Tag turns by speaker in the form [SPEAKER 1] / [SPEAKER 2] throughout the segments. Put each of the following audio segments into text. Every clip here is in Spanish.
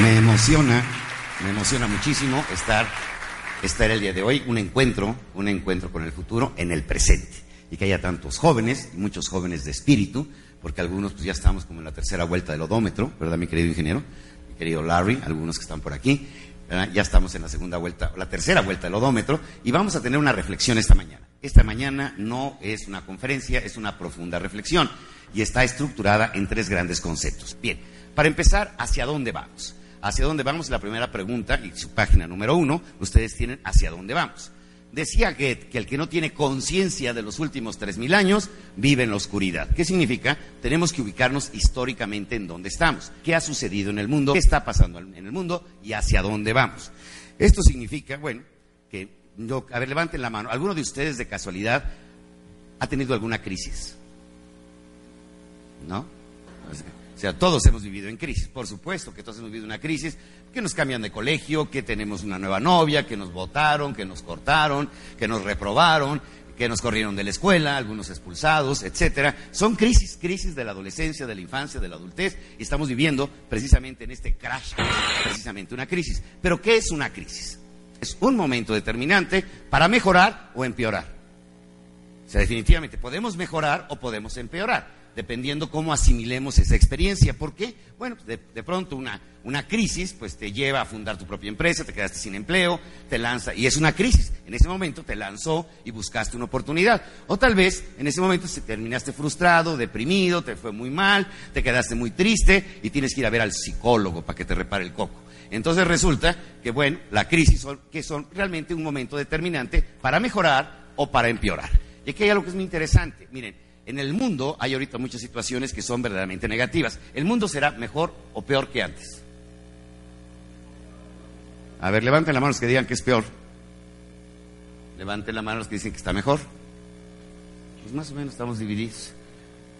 [SPEAKER 1] Me emociona, me emociona muchísimo estar, estar el día de hoy, un encuentro, un encuentro con el futuro en el presente. Y que haya tantos jóvenes, muchos jóvenes de espíritu, porque algunos pues ya estamos como en la tercera vuelta del odómetro, ¿verdad, mi querido ingeniero? Mi querido Larry, algunos que están por aquí. Ya estamos en la segunda vuelta, la tercera vuelta del odómetro, y vamos a tener una reflexión esta mañana. Esta mañana no es una conferencia, es una profunda reflexión, y está estructurada en tres grandes conceptos. Bien, para empezar, ¿hacia dónde vamos? Hacia dónde vamos, la primera pregunta, y su página número uno, ustedes tienen hacia dónde vamos. Decía que, que el que no tiene conciencia de los últimos tres mil años vive en la oscuridad. ¿Qué significa? Tenemos que ubicarnos históricamente en dónde estamos, qué ha sucedido en el mundo, qué está pasando en el mundo y hacia dónde vamos. Esto significa, bueno, que yo, a ver, levanten la mano. ¿Alguno de ustedes de casualidad ha tenido alguna crisis? ¿No? Todos hemos vivido en crisis, por supuesto que todos hemos vivido una crisis, que nos cambian de colegio, que tenemos una nueva novia, que nos votaron, que nos cortaron, que nos reprobaron, que nos corrieron de la escuela, algunos expulsados, etcétera. Son crisis, crisis de la adolescencia, de la infancia, de la adultez, y estamos viviendo precisamente en este crash, precisamente una crisis. Pero ¿qué es una crisis? Es un momento determinante para mejorar o empeorar. O sea, definitivamente podemos mejorar o podemos empeorar dependiendo cómo asimilemos esa experiencia. ¿Por qué? Bueno, de, pronto una, crisis pues te lleva a fundar tu propia empresa, te quedaste sin empleo, te lanza, y es una crisis. En ese momento te lanzó y buscaste una oportunidad. O tal vez en ese momento terminaste frustrado, deprimido, te fue muy mal, te quedaste muy triste y tienes que ir a ver al psicólogo para que te repare el coco. Entonces resulta que, bueno, la crisis que son realmente un momento determinante para mejorar o para empeorar. Y aquí hay algo que es muy interesante. Miren, en el mundo hay ahorita muchas situaciones que son verdaderamente negativas. ¿El mundo será mejor o peor que antes? A ver, levanten la mano los que digan que es peor. Levanten la mano los que dicen que está mejor. Pues más o menos estamos divididos.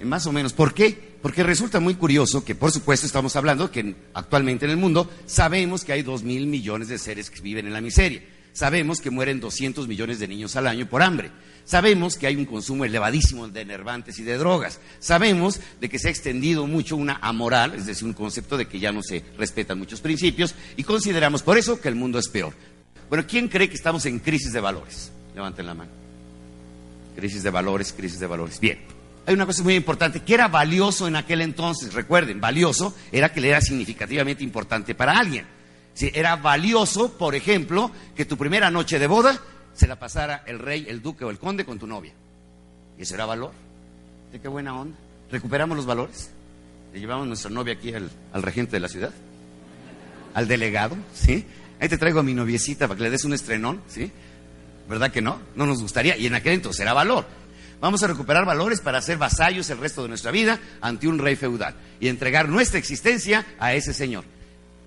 [SPEAKER 1] Más o menos. ¿Por qué? Porque resulta muy curioso que, por supuesto, estamos hablando que actualmente en el mundo sabemos que hay dos mil millones de seres que viven en la miseria. Sabemos que mueren 200 millones de niños al año por hambre. Sabemos que hay un consumo elevadísimo de enervantes y de drogas. Sabemos de que se ha extendido mucho una amoral, es decir, un concepto de que ya no se respetan muchos principios y consideramos por eso que el mundo es peor. Bueno, ¿quién cree que estamos en crisis de valores? Levanten la mano. Crisis de valores, crisis de valores. Bien. Hay una cosa muy importante, que era valioso en aquel entonces, recuerden, valioso era que le era significativamente importante para alguien era valioso, por ejemplo, que tu primera noche de boda se la pasara el rey, el duque o el conde con tu novia. Y eso era valor. ¿De qué buena onda? ¿Recuperamos los valores? ¿Le llevamos nuestra novia aquí al, regente de la ciudad? ¿Al delegado? ¿Sí? Ahí te traigo a mi noviecita para que le des un estrenón, ¿sí? ¿Verdad que no? No nos gustaría. Y en aquel entonces era valor. Vamos a recuperar valores para ser vasallos el resto de nuestra vida ante un rey feudal y entregar nuestra existencia a ese señor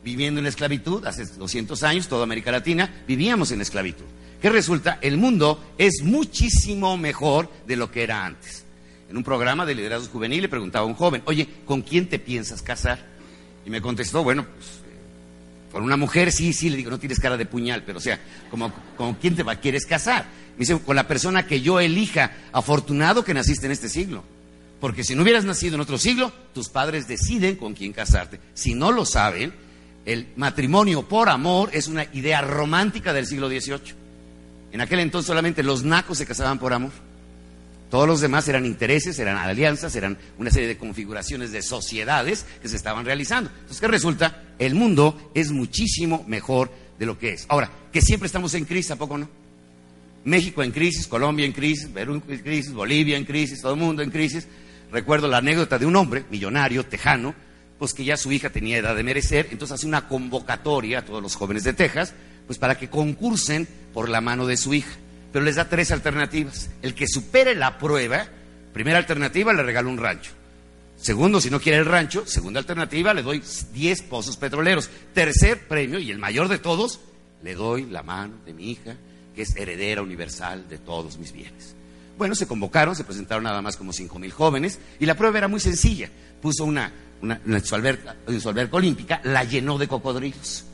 [SPEAKER 1] viviendo en la esclavitud, hace 200 años, toda América Latina, vivíamos en esclavitud. ¿Qué resulta? El mundo es muchísimo mejor de lo que era antes. En un programa de liderazgo juvenil le preguntaba a un joven, oye, ¿con quién te piensas casar? Y me contestó, bueno, pues eh, con una mujer sí, sí, le digo, no tienes cara de puñal, pero o sea, como, ¿con quién te quieres casar? Me dice, con la persona que yo elija, afortunado que naciste en este siglo. Porque si no hubieras nacido en otro siglo, tus padres deciden con quién casarte. Si no lo saben, el matrimonio por amor es una idea romántica del siglo XVIII. En aquel entonces solamente los nacos se casaban por amor. Todos los demás eran intereses, eran alianzas, eran una serie de configuraciones de sociedades que se estaban realizando. Entonces, ¿qué resulta? El mundo es muchísimo mejor de lo que es. Ahora, que siempre estamos en crisis, ¿a poco no? México en crisis, Colombia en crisis, Perú en crisis, Bolivia en crisis, todo el mundo en crisis. Recuerdo la anécdota de un hombre millonario, tejano, pues que ya su hija tenía edad de merecer, entonces hace una convocatoria a todos los jóvenes de Texas, pues para que concursen por la mano de su hija. Pero les da tres alternativas. El que supere la prueba, primera alternativa, le regalo un rancho. Segundo, si no quiere el rancho, segunda alternativa, le doy 10 pozos petroleros. Tercer premio, y el mayor de todos, le doy la mano de mi hija, que es heredera universal de todos mis bienes. Bueno, se convocaron, se presentaron nada más como cinco mil jóvenes, y la prueba era muy sencilla. Puso una en, su alberca, olímpica, la llenó de cocodrilos.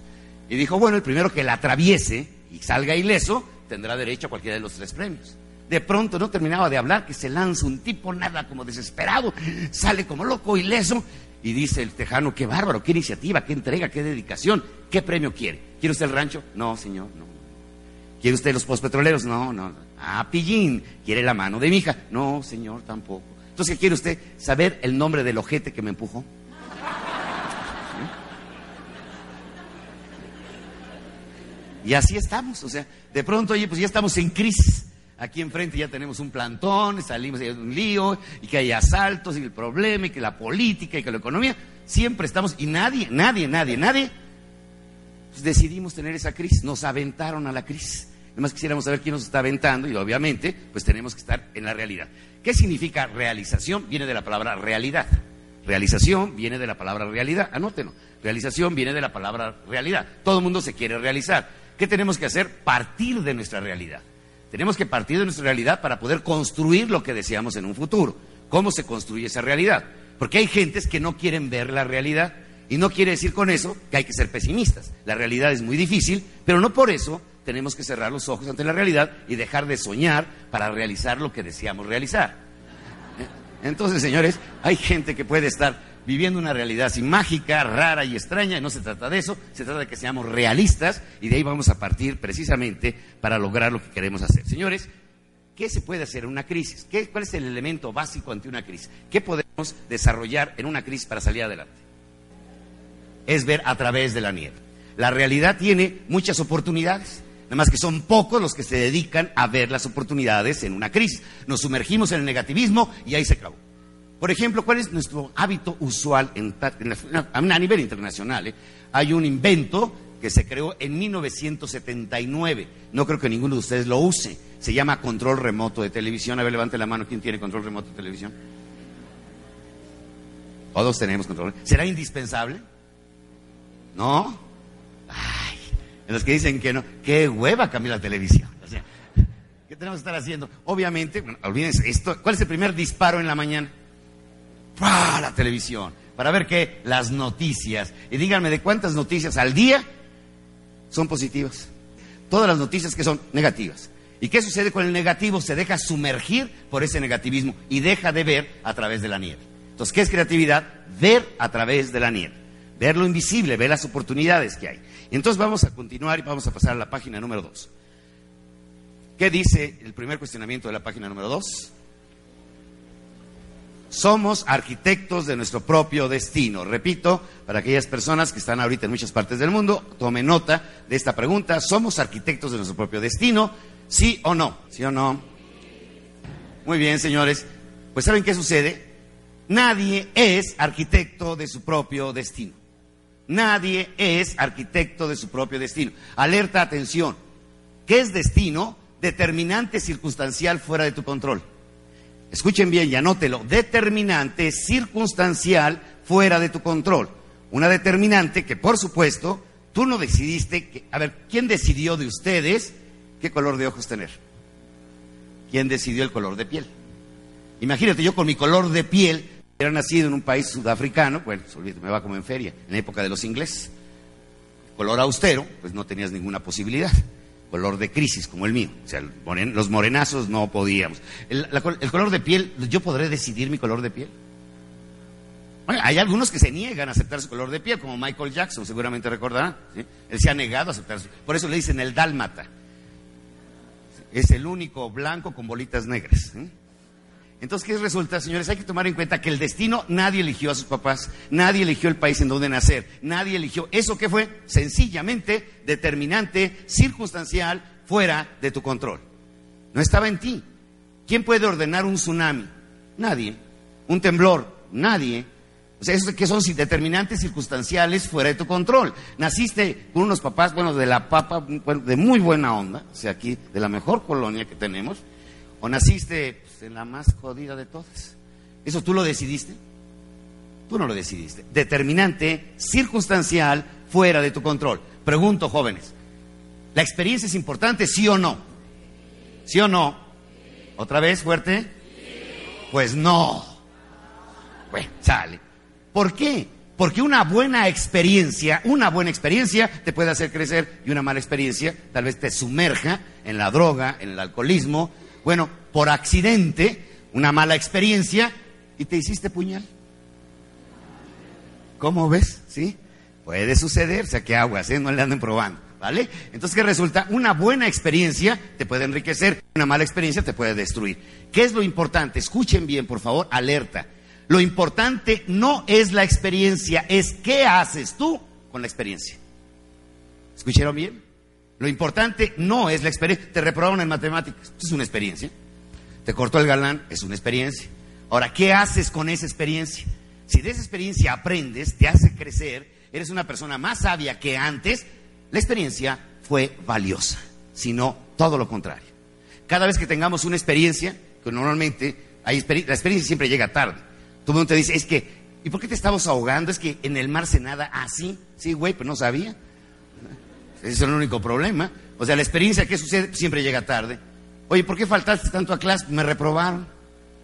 [SPEAKER 1] Y dijo, bueno, el primero que la atraviese y salga ileso, tendrá derecho a cualquiera de los tres premios. De pronto no terminaba de hablar que se lanza un tipo nada como desesperado, sale como loco ileso Y dice el tejano, qué bárbaro, qué iniciativa, qué entrega, qué dedicación, qué premio quiere. ¿Quiere usted el rancho? No, señor, no. ¿Quiere usted los postpetroleros? No, no. Ah, pillín, ¿quiere la mano de mi hija? No, señor, tampoco. Entonces, ¿qué quiere usted? ¿Saber el nombre del ojete que me empujó? Y así estamos, o sea, de pronto, oye, pues ya estamos en crisis. Aquí enfrente ya tenemos un plantón, salimos de un lío, y que hay asaltos, y el problema, y que la política, y que la economía. Siempre estamos, y nadie, nadie, nadie, nadie, pues decidimos tener esa crisis. Nos aventaron a la crisis. Además quisiéramos saber quién nos está aventando, y obviamente, pues tenemos que estar en la realidad. ¿Qué significa realización? Viene de la palabra realidad. Realización viene de la palabra realidad. Anótenlo. Realización viene de la palabra realidad. Todo el mundo se quiere realizar. ¿Qué tenemos que hacer? Partir de nuestra realidad. Tenemos que partir de nuestra realidad para poder construir lo que deseamos en un futuro. ¿Cómo se construye esa realidad? Porque hay gentes que no quieren ver la realidad y no quiere decir con eso que hay que ser pesimistas. La realidad es muy difícil, pero no por eso tenemos que cerrar los ojos ante la realidad y dejar de soñar para realizar lo que deseamos realizar. Entonces, señores, hay gente que puede estar viviendo una realidad así mágica, rara y extraña, y no se trata de eso, se trata de que seamos realistas y de ahí vamos a partir precisamente para lograr lo que queremos hacer. Señores, ¿qué se puede hacer en una crisis? ¿Qué, ¿Cuál es el elemento básico ante una crisis? ¿Qué podemos desarrollar en una crisis para salir adelante? Es ver a través de la nieve. La realidad tiene muchas oportunidades. Nada más que son pocos los que se dedican a ver las oportunidades en una crisis. Nos sumergimos en el negativismo y ahí se acabó. Por ejemplo, ¿cuál es nuestro hábito usual en, a nivel internacional? Eh? Hay un invento que se creó en 1979. No creo que ninguno de ustedes lo use. Se llama control remoto de televisión. A ver, levante la mano. ¿Quién tiene control remoto de televisión? Todos tenemos control. ¿Será indispensable? ¿No? Ay, en los que dicen que no. ¡Qué hueva cambiar la televisión! ¿qué tenemos que estar haciendo? Obviamente, bueno, olvídense esto. ¿Cuál es el primer disparo en la mañana? ¡Pah! la televisión, para ver qué, las noticias. Y díganme de cuántas noticias al día son positivas. Todas las noticias que son negativas. ¿Y qué sucede con el negativo? Se deja sumergir por ese negativismo y deja de ver a través de la nieve. Entonces, ¿qué es creatividad? Ver a través de la nieve. Ver lo invisible, ver las oportunidades que hay. Y entonces vamos a continuar y vamos a pasar a la página número dos. ¿Qué dice el primer cuestionamiento de la página número dos? Somos arquitectos de nuestro propio destino. Repito, para aquellas personas que están ahorita en muchas partes del mundo, tomen nota de esta pregunta. ¿Somos arquitectos de nuestro propio destino? ¿Sí o no? ¿Sí o no? Muy bien, señores. Pues ¿saben qué sucede? Nadie es arquitecto de su propio destino. Nadie es arquitecto de su propio destino. Alerta, atención. ¿Qué es destino? Determinante circunstancial fuera de tu control escuchen bien y anótelo, determinante circunstancial fuera de tu control. Una determinante que, por supuesto, tú no decidiste, que, a ver, ¿quién decidió de ustedes qué color de ojos tener? ¿Quién decidió el color de piel? Imagínate, yo con mi color de piel, hubiera nacido en un país sudafricano, bueno, me va como en feria, en época de los ingleses. Color austero, pues no tenías ninguna posibilidad color de crisis como el mío. O sea, los morenazos no podíamos. El, color de piel, ¿yo podré decidir mi color de piel? hay algunos que se niegan a aceptar su color de piel, como Michael Jackson, seguramente recordarán. Él se ha negado a aceptar su... Por eso le dicen el dálmata. Es el único blanco con bolitas negras. Entonces, ¿qué resulta, señores? Hay que tomar en cuenta que el destino nadie eligió a sus papás, nadie eligió el país en donde nacer, nadie eligió. ¿Eso qué fue? Sencillamente determinante, circunstancial, fuera de tu control. No estaba en ti. ¿Quién puede ordenar un tsunami? Nadie. Un temblor? Nadie. O sea, esos que son determinantes circunstanciales fuera de tu control. Naciste con unos papás, bueno, de la papa, de muy buena onda, o sea, aquí, de la mejor colonia que tenemos, o naciste en la más jodida de todas. ¿Eso tú lo decidiste? Tú no lo decidiste. Determinante, circunstancial, fuera de tu control. Pregunto, jóvenes, ¿la experiencia es importante, sí o no? ¿Sí o no? ¿Otra vez fuerte? Pues no. Bueno, sale. ¿Por qué? Porque una buena experiencia, una buena experiencia te puede hacer crecer y una mala experiencia tal vez te sumerja en la droga, en el alcoholismo, bueno, por accidente, una mala experiencia y te hiciste puñal. ¿Cómo ves? ¿Sí? Puede suceder, o sea que aguas, ¿eh? no le anden probando, ¿vale? Entonces, ¿qué resulta? Una buena experiencia te puede enriquecer, una mala experiencia te puede destruir. ¿Qué es lo importante? Escuchen bien, por favor, alerta. Lo importante no es la experiencia, es qué haces tú con la experiencia. ¿Escucharon bien? Lo importante no es la experiencia. Te reprobaron en matemáticas, es una experiencia. Te cortó el galán, es una experiencia. Ahora, ¿qué haces con esa experiencia? Si de esa experiencia aprendes, te hace crecer, eres una persona más sabia que antes, la experiencia fue valiosa, sino todo lo contrario. Cada vez que tengamos una experiencia, que normalmente hay la experiencia siempre llega tarde. Todo el mundo te dice, es que, ¿y por qué te estabas ahogando? Es que en el mar se nada así. Sí, güey, pero no sabía. Ese es el único problema. O sea, la experiencia que sucede siempre llega tarde. Oye, ¿por qué faltaste tanto a clase? Me reprobaron.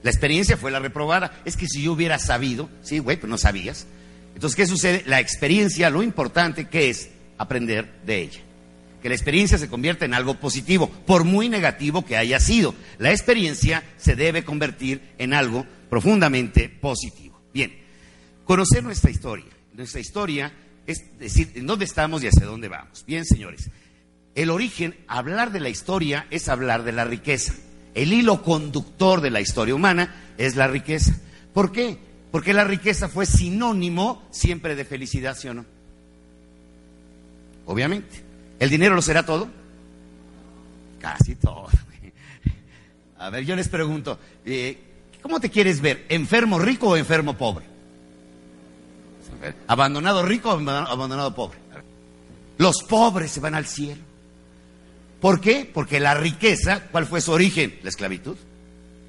[SPEAKER 1] La experiencia fue la reprobada. Es que si yo hubiera sabido, sí, güey, pero no sabías. Entonces, ¿qué sucede? La experiencia, lo importante que es aprender de ella. Que la experiencia se convierta en algo positivo, por muy negativo que haya sido. La experiencia se debe convertir en algo profundamente positivo. Bien, conocer nuestra historia. Nuestra historia es decir, en dónde estamos y hacia dónde vamos. Bien, señores, el origen, hablar de la historia es hablar de la riqueza. El hilo conductor de la historia humana es la riqueza. ¿Por qué? Porque la riqueza fue sinónimo siempre de felicidad, ¿sí o no? Obviamente. ¿El dinero lo será todo? Casi todo. A ver, yo les pregunto, eh, ¿cómo te quieres ver? ¿Enfermo rico o enfermo pobre? Abandonado rico o abandonado pobre. Los pobres se van al cielo. ¿Por qué? Porque la riqueza, ¿cuál fue su origen? La esclavitud.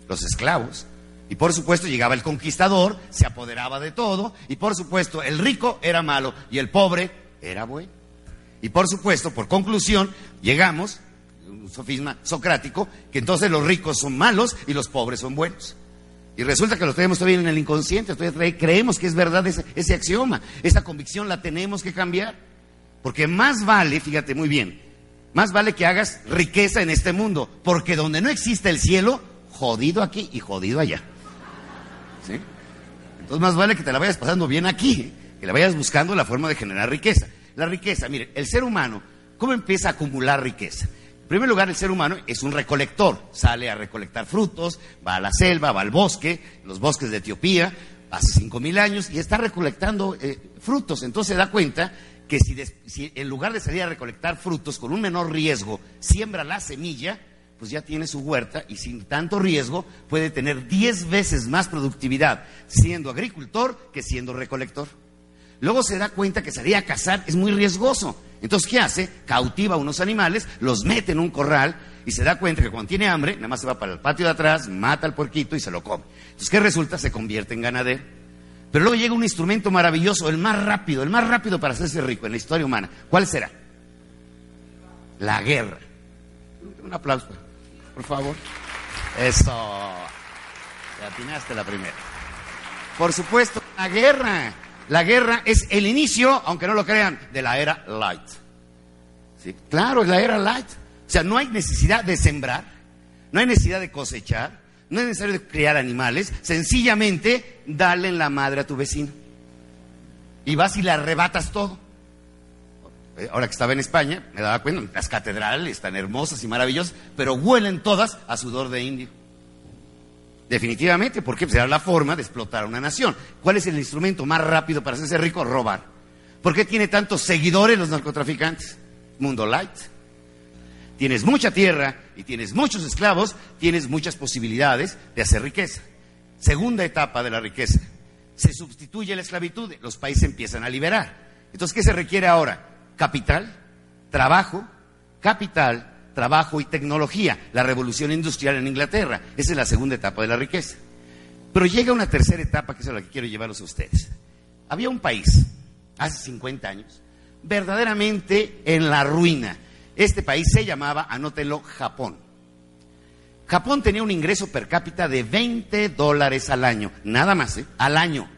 [SPEAKER 1] Los esclavos. Y por supuesto llegaba el conquistador, se apoderaba de todo, y por supuesto el rico era malo y el pobre era bueno. Y por supuesto, por conclusión, llegamos, un sofisma socrático, que entonces los ricos son malos y los pobres son buenos. Y resulta que lo tenemos todavía en el inconsciente, todavía creemos que es verdad ese, ese axioma. Esa convicción la tenemos que cambiar. Porque más vale, fíjate muy bien, más vale que hagas riqueza en este mundo, porque donde no existe el cielo, jodido aquí y jodido allá. ¿Sí? Entonces más vale que te la vayas pasando bien aquí, que la vayas buscando la forma de generar riqueza. La riqueza, mire, el ser humano, ¿cómo empieza a acumular riqueza? En primer lugar, el ser humano es un recolector, sale a recolectar frutos, va a la selva, va al bosque, los bosques de Etiopía, hace cinco mil años y está recolectando eh, frutos. Entonces se da cuenta que si, si, en lugar de salir a recolectar frutos con un menor riesgo, siembra la semilla, pues ya tiene su huerta y sin tanto riesgo puede tener diez veces más productividad siendo agricultor que siendo recolector. Luego se da cuenta que salir a cazar es muy riesgoso. Entonces, ¿qué hace? Cautiva a unos animales, los mete en un corral y se da cuenta que cuando tiene hambre, nada más se va para el patio de atrás, mata al puerquito y se lo come. Entonces, ¿qué resulta? Se convierte en ganadero. Pero luego llega un instrumento maravilloso, el más rápido, el más rápido para hacerse rico en la historia humana. ¿Cuál será? La guerra. Un aplauso, por favor. Eso. Te atinaste la primera. Por supuesto, la guerra. La guerra es el inicio, aunque no lo crean, de la era light. ¿Sí? Claro, es la era light. O sea, no hay necesidad de sembrar, no hay necesidad de cosechar, no es necesario criar animales, sencillamente dale en la madre a tu vecino. Y vas y le arrebatas todo. Eh, ahora que estaba en España, me daba cuenta, las catedrales están hermosas y maravillosas, pero huelen todas a sudor de indio. Definitivamente, porque será la forma de explotar a una nación. ¿Cuál es el instrumento más rápido para hacerse rico? Robar. ¿Por qué tiene tantos seguidores los narcotraficantes? Mundo light. Tienes mucha tierra y tienes muchos esclavos, tienes muchas posibilidades de hacer riqueza. Segunda etapa de la riqueza. Se sustituye la esclavitud, los países empiezan a liberar. Entonces, ¿qué se requiere ahora? Capital, trabajo, capital, trabajo y tecnología, la revolución industrial en Inglaterra. Esa es la segunda etapa de la riqueza. Pero llega una tercera etapa que es a la que quiero llevarlos a ustedes. Había un país, hace 50 años, verdaderamente en la ruina. Este país se llamaba, anótelo, Japón. Japón tenía un ingreso per cápita de 20 dólares al año, nada más, ¿eh? al año.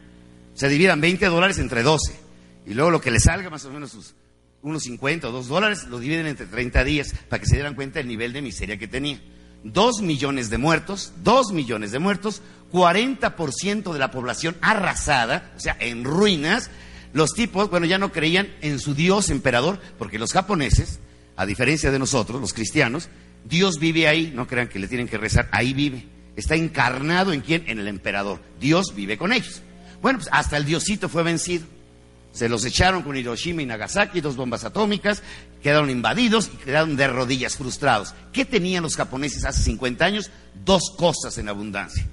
[SPEAKER 1] Se dividan 20 dólares entre 12. Y luego lo que le salga más o menos sus unos 50 o 2 dólares, lo dividen entre 30 días para que se dieran cuenta del nivel de miseria que tenía. Dos millones de muertos, dos millones de muertos, 40% de la población arrasada, o sea, en ruinas, Los tipos, bueno, ya no creían en su Dios emperador, porque los japoneses, a diferencia de nosotros, los cristianos, Dios vive ahí, no crean que le tienen que rezar, ahí vive. Está encarnado en quién? En el emperador. Dios vive con ellos. Bueno, pues hasta el diosito fue vencido. Se los echaron con Hiroshima y Nagasaki, dos bombas atómicas, quedaron invadidos y quedaron de rodillas frustrados. ¿Qué tenían los japoneses hace 50 años? Dos cosas en abundancia.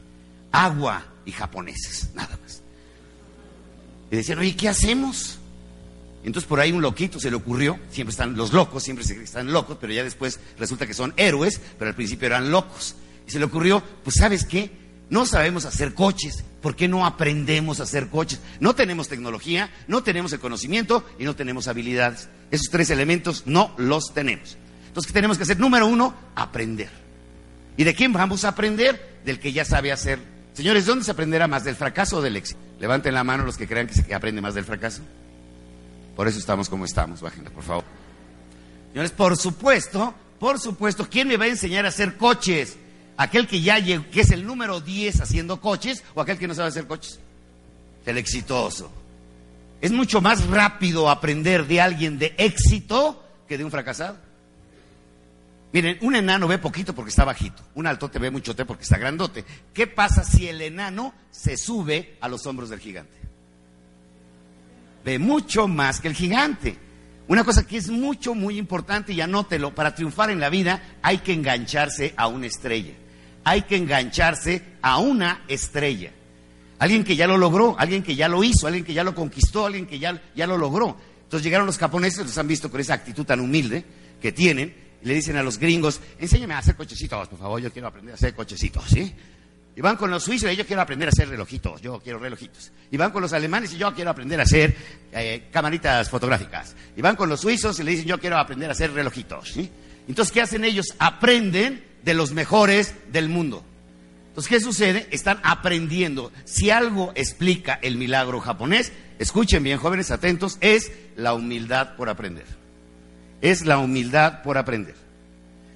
[SPEAKER 1] Agua y japoneses, nada más. Y decían, oye, ¿qué hacemos? Entonces por ahí un loquito se le ocurrió, siempre están los locos, siempre están locos, pero ya después resulta que son héroes, pero al principio eran locos. Y se le ocurrió, pues sabes qué, no sabemos hacer coches, ¿por qué no aprendemos a hacer coches? No tenemos tecnología, no tenemos el conocimiento y no tenemos habilidades. Esos tres elementos no los tenemos. Entonces, ¿qué tenemos que hacer? Número uno, aprender. ¿Y de quién vamos a aprender? Del que ya sabe hacer. Señores, ¿dónde se aprenderá más? ¿Del fracaso o del éxito? Levanten la mano los que crean que se aprende más del fracaso. Por eso estamos como estamos. Bájenla, por favor. Señores, por supuesto, por supuesto, ¿quién me va a enseñar a hacer coches? Aquel que ya que es el número 10 haciendo coches o aquel que no sabe hacer coches. El exitoso. Es mucho más rápido aprender de alguien de éxito que de un fracasado. Miren, un enano ve poquito porque está bajito, un alto te ve mucho te porque está grandote. ¿Qué pasa si el enano se sube a los hombros del gigante? Ve mucho más que el gigante. Una cosa que es mucho, muy importante y anótelo, para triunfar en la vida hay que engancharse a una estrella hay que engancharse a una estrella. Alguien que ya lo logró, alguien que ya lo hizo, alguien que ya lo conquistó, alguien que ya, ya lo logró. Entonces llegaron los japoneses, los han visto con esa actitud tan humilde que tienen, y le dicen a los gringos, enséñame a hacer cochecitos, por favor, yo quiero aprender a hacer cochecitos, ¿sí? Y van con los suizos y yo quiero aprender a hacer relojitos, yo quiero relojitos. Y van con los alemanes y yo quiero aprender a hacer eh, camaritas fotográficas. Y van con los suizos y le dicen yo quiero aprender a hacer relojitos. Entonces, ¿qué hacen ellos? Aprenden de los mejores del mundo. Entonces, ¿qué sucede? Están aprendiendo. Si algo explica el milagro japonés, escuchen bien, jóvenes atentos, es la humildad por aprender. Es la humildad por aprender.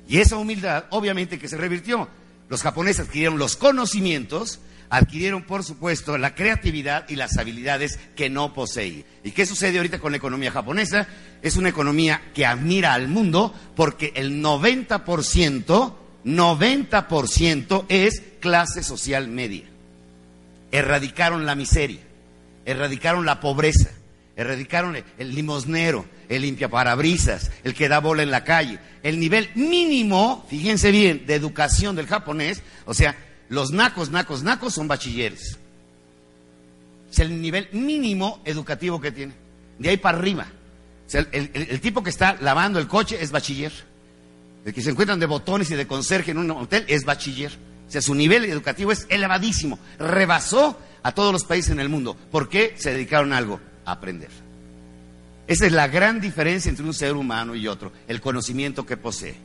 [SPEAKER 1] Y esa humildad, obviamente, que se revirtió. Los japoneses adquirieron los conocimientos, adquirieron, por supuesto, la creatividad y las habilidades que no poseían. ¿Y qué sucede ahorita con la economía japonesa? Es una economía que admira al mundo porque el 90% 90% es clase social media. Erradicaron la miseria, erradicaron la pobreza, erradicaron el limosnero, el limpiaparabrisas, el que da bola en la calle. El nivel mínimo, fíjense bien, de educación del japonés, o sea, los nacos, nacos, nacos son bachilleres. Es el nivel mínimo educativo que tiene. De ahí para arriba. el tipo que está lavando el coche es bachiller de que se encuentran de botones y de conserje en un hotel, es bachiller. O sea, su nivel educativo es elevadísimo. Rebasó a todos los países en el mundo. ¿Por qué? Se dedicaron a algo, a aprender. Esa es la gran diferencia entre un ser humano y otro, el conocimiento que posee.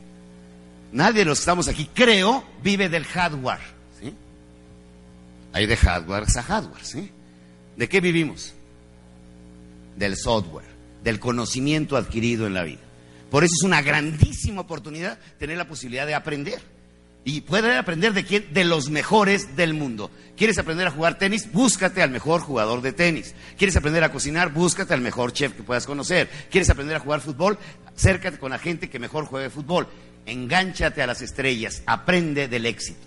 [SPEAKER 1] Nadie de los que estamos aquí, creo, vive del hardware. ¿sí? Hay de hardware a hardware. ¿sí? ¿De qué vivimos? Del software, del conocimiento adquirido en la vida. Por eso es una grandísima oportunidad tener la posibilidad de aprender. Y puedes aprender de quién? De los mejores del mundo. ¿Quieres aprender a jugar tenis? Búscate al mejor jugador de tenis. ¿Quieres aprender a cocinar? Búscate al mejor chef que puedas conocer. ¿Quieres aprender a jugar fútbol? Acércate con la gente que mejor juegue fútbol. Engánchate a las estrellas. Aprende del éxito.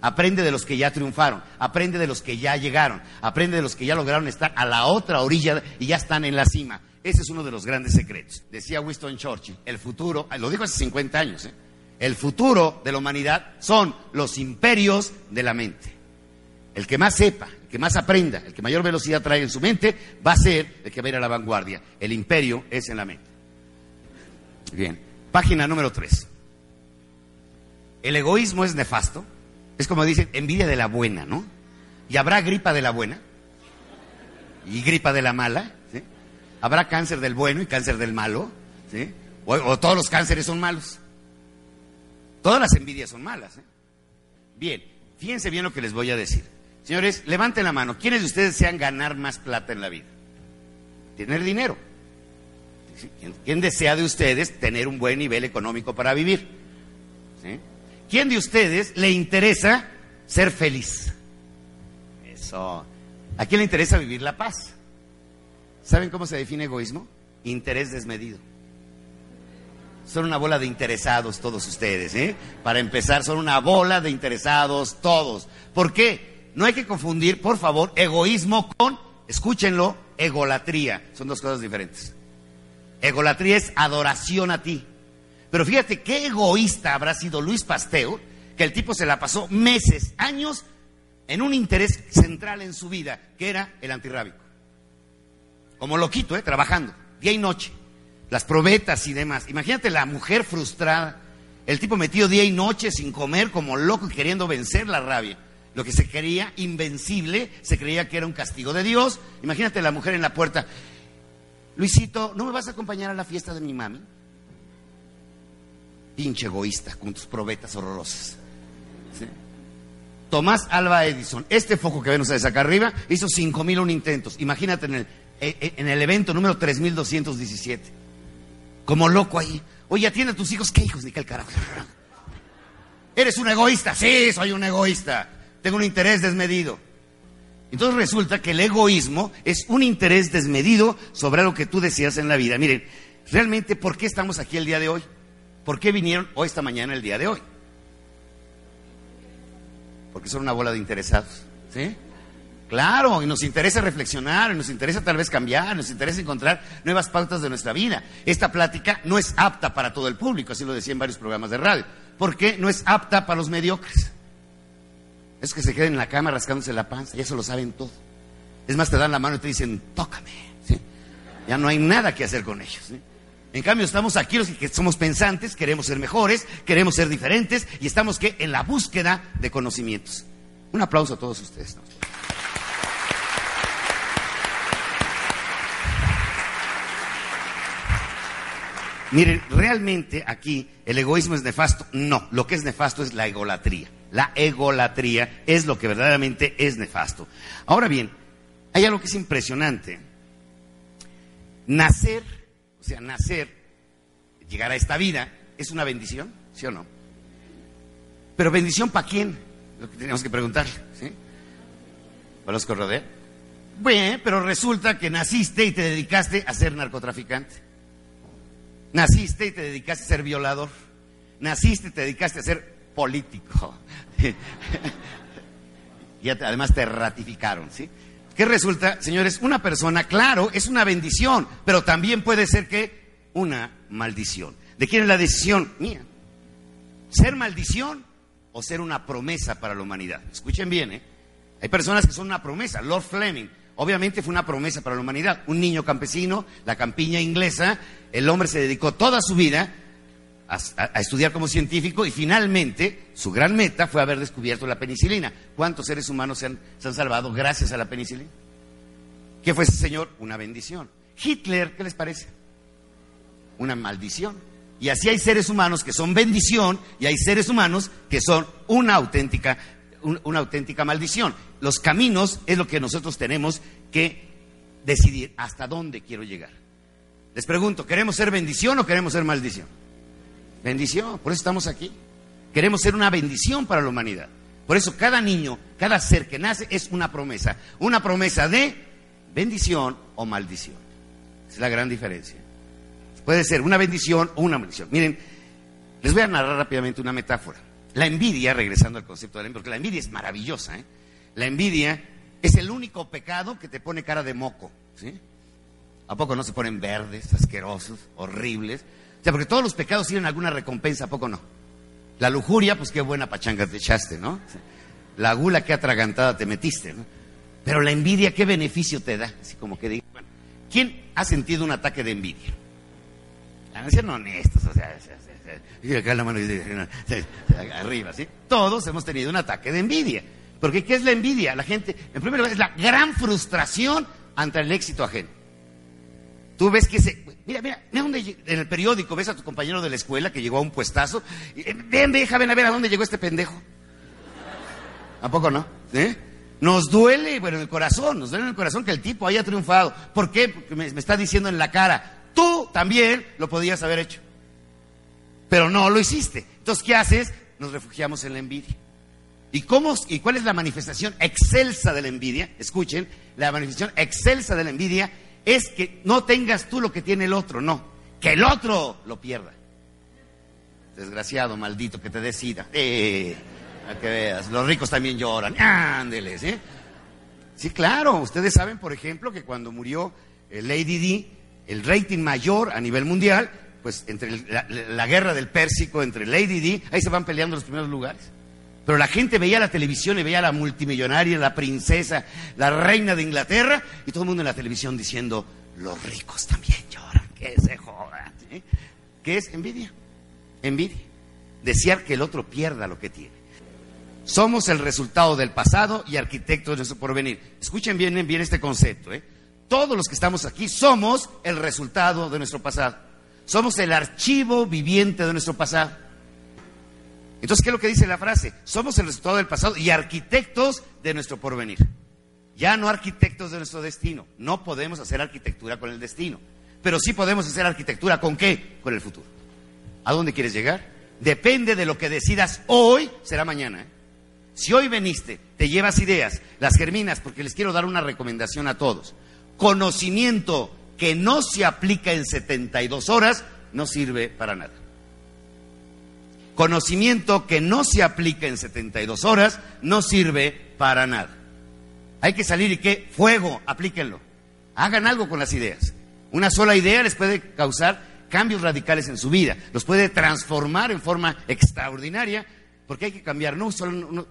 [SPEAKER 1] Aprende de los que ya triunfaron. Aprende de los que ya llegaron. Aprende de los que ya lograron estar a la otra orilla y ya están en la cima. Ese es uno de los grandes secretos. Decía Winston Churchill, el futuro, lo dijo hace 50 años, ¿eh? el futuro de la humanidad son los imperios de la mente. El que más sepa, el que más aprenda, el que mayor velocidad trae en su mente, va a ser el que va a ir a la vanguardia. El imperio es en la mente. Bien, página número 3. El egoísmo es nefasto. Es como dicen, envidia de la buena, ¿no? Y habrá gripa de la buena y gripa de la mala. Habrá cáncer del bueno y cáncer del malo, ¿sí? O, todos los cánceres son malos. Todas las envidias son malas. ¿eh? Bien, fíjense bien lo que les voy a decir. Señores, levanten la mano. ¿Quiénes de ustedes desean ganar más plata en la vida? Tener dinero. ¿Quién desea de ustedes tener un buen nivel económico para vivir? ¿Quién de ustedes le interesa ser feliz? Eso. ¿A quién le interesa vivir la paz? ¿Saben cómo se define egoísmo? Interés desmedido. Son una bola de interesados todos ustedes, ¿eh? Para empezar, son una bola de interesados todos. ¿Por qué? No hay que confundir, por favor, egoísmo con, escúchenlo, egolatría. Son dos cosas diferentes. Egolatría es adoración a ti. Pero fíjate qué egoísta habrá sido Luis Pasteur, que el tipo se la pasó meses, años, en un interés central en su vida, que era el antirrábico. Como loquito, ¿eh? Trabajando, día y noche las probetas y demás. Imagínate la mujer frustrada, el tipo metido día y noche sin comer como loco y queriendo vencer la rabia. Lo que se creía invencible, se creía que era un castigo de Dios. Imagínate la mujer en la puerta. Luisito, ¿no me vas a acompañar a la fiesta de mi mami? Pinche egoísta, con tus probetas horrorosas. Tomás Alba Edison, este foco que ustedes acá arriba, hizo 5.001 intentos. Imagínate en el, en el evento número 3.217 como loco ahí. Oye, atiende a tus hijos. ¿Qué hijos? Ni qué carajo. Eres un egoísta. Sí, soy un egoísta. Tengo un interés desmedido. Entonces resulta que el egoísmo es un interés desmedido sobre lo que tú deseas en la vida. Miren, realmente, ¿por qué estamos aquí el día de hoy? ¿Por qué vinieron hoy esta mañana el día de hoy? Porque son una bola de interesados. ¿Sí? Claro, y nos interesa reflexionar, y nos interesa tal vez cambiar, nos interesa encontrar nuevas pautas de nuestra vida. Esta plática no es apta para todo el público, así lo decía en varios programas de radio. ¿Por qué no es apta para los mediocres? Es que se queden en la cama rascándose la panza, ya eso lo saben todo. Es más, te dan la mano y te dicen, tócame. Ya no hay nada que hacer con ellos. En cambio, estamos aquí los que somos pensantes, queremos ser mejores, queremos ser diferentes y estamos que en la búsqueda de conocimientos. Un aplauso a todos ustedes. Miren, realmente aquí el egoísmo es nefasto. No, lo que es nefasto es la egolatría. La egolatría es lo que verdaderamente es nefasto. Ahora bien, hay algo que es impresionante. Nacer, o sea, nacer, llegar a esta vida, es una bendición, ¿sí o no? Pero bendición para quién? Lo que tenemos que preguntar, ¿sí? ¿Para los que Bueno, pero resulta que naciste y te dedicaste a ser narcotraficante. Naciste y te dedicaste a ser violador. Naciste y te dedicaste a ser político. y además te ratificaron, ¿sí? ¿Qué resulta, señores? Una persona, claro, es una bendición, pero también puede ser que una maldición. ¿De quién es la decisión? Mía. ¿Ser maldición o ser una promesa para la humanidad? Escuchen bien, ¿eh? Hay personas que son una promesa. Lord Fleming Obviamente fue una promesa para la humanidad. Un niño campesino, la campiña inglesa, el hombre se dedicó toda su vida a, estudiar como científico y finalmente su gran meta fue haber descubierto la penicilina. ¿Cuántos seres humanos se han, salvado gracias a la penicilina? ¿Qué fue ese señor? Una bendición. Hitler, ¿qué les parece? Una maldición. Y así hay seres humanos que son bendición y hay seres humanos que son una auténtica una auténtica maldición. Los caminos es lo que nosotros tenemos que decidir hasta dónde quiero llegar. Les pregunto, ¿queremos ser bendición o queremos ser maldición? Bendición, por eso estamos aquí. Queremos ser una bendición para la humanidad. Por eso cada niño, cada ser que nace es una promesa. Una promesa de bendición o maldición. Es la gran diferencia. Puede ser una bendición o una maldición. Miren, les voy a narrar rápidamente una metáfora. La envidia, regresando al concepto de la envidia, porque la envidia es maravillosa, ¿eh? La envidia es el único pecado que te pone cara de moco, ¿sí? ¿A poco no se ponen verdes, asquerosos, horribles? O sea, porque todos los pecados tienen alguna recompensa, ¿a poco no? La lujuria, pues qué buena pachanga te echaste, ¿no? La gula, qué atragantada te metiste. Pero la envidia, ¿qué beneficio te da? Así como que digo, bueno, ¿quién ha sentido un ataque de envidia? No honestos, o sea, arriba, ¿sí? Todos hemos tenido un ataque de envidia. Porque ¿qué es la envidia? La gente, en primer lugar, es la gran frustración ante el éxito ajeno. Tú ves que se... Mira, mira, mira dónde, en el periódico ves a tu compañero de la escuela que llegó a un puestazo. Y, eh, ven, deja, ven a ver a dónde llegó este pendejo. ¿A poco no? ¿Eh? Nos duele, bueno, en el corazón, nos duele en el corazón que el tipo haya triunfado. ¿Por qué? Porque me está diciendo en la cara, tú también lo podías haber hecho pero no lo hiciste. Entonces, ¿qué haces? Nos refugiamos en la envidia. ¿Y, cómo, ¿Y cuál es la manifestación excelsa de la envidia? Escuchen, la manifestación excelsa de la envidia es que no tengas tú lo que tiene el otro, no, que el otro lo pierda. Desgraciado, maldito, que te decida. Eh, a que veas, los ricos también lloran. Ándeles, ¿eh? Sí, claro, ustedes saben, por ejemplo, que cuando murió el Lady D, el rating mayor a nivel mundial, pues entre la, guerra del Pérsico, entre Lady D, ahí se van peleando los primeros lugares. Pero la gente veía la televisión y veía a la multimillonaria, la princesa, la reina de Inglaterra, y todo el mundo en la televisión diciendo, los ricos también lloran, que se jodan. ¿sí? ¿Qué es envidia? Envidia. Desear que el otro pierda lo que tiene. Somos el resultado del pasado y arquitectos de nuestro porvenir. Escuchen bien, bien este concepto. ¿eh? Todos los que estamos aquí somos el resultado de nuestro pasado. Somos el archivo viviente de nuestro pasado. Entonces, ¿qué es lo que dice la frase? Somos el resultado del pasado y arquitectos de nuestro porvenir. Ya no arquitectos de nuestro destino. No podemos hacer arquitectura con el destino. Pero sí podemos hacer arquitectura con qué? Con el futuro. ¿A dónde quieres llegar? Depende de lo que decidas hoy, será mañana. ¿eh? Si hoy veniste, te llevas ideas, las germinas, porque les quiero dar una recomendación a todos. Conocimiento que no se aplica en 72 horas no sirve para nada. Conocimiento que no se aplica en 72 horas no sirve para nada. Hay que salir y que fuego, aplíquenlo. Hagan algo con las ideas. Una sola idea les puede causar cambios radicales en su vida, los puede transformar en forma extraordinaria, porque hay que cambiar no, solo,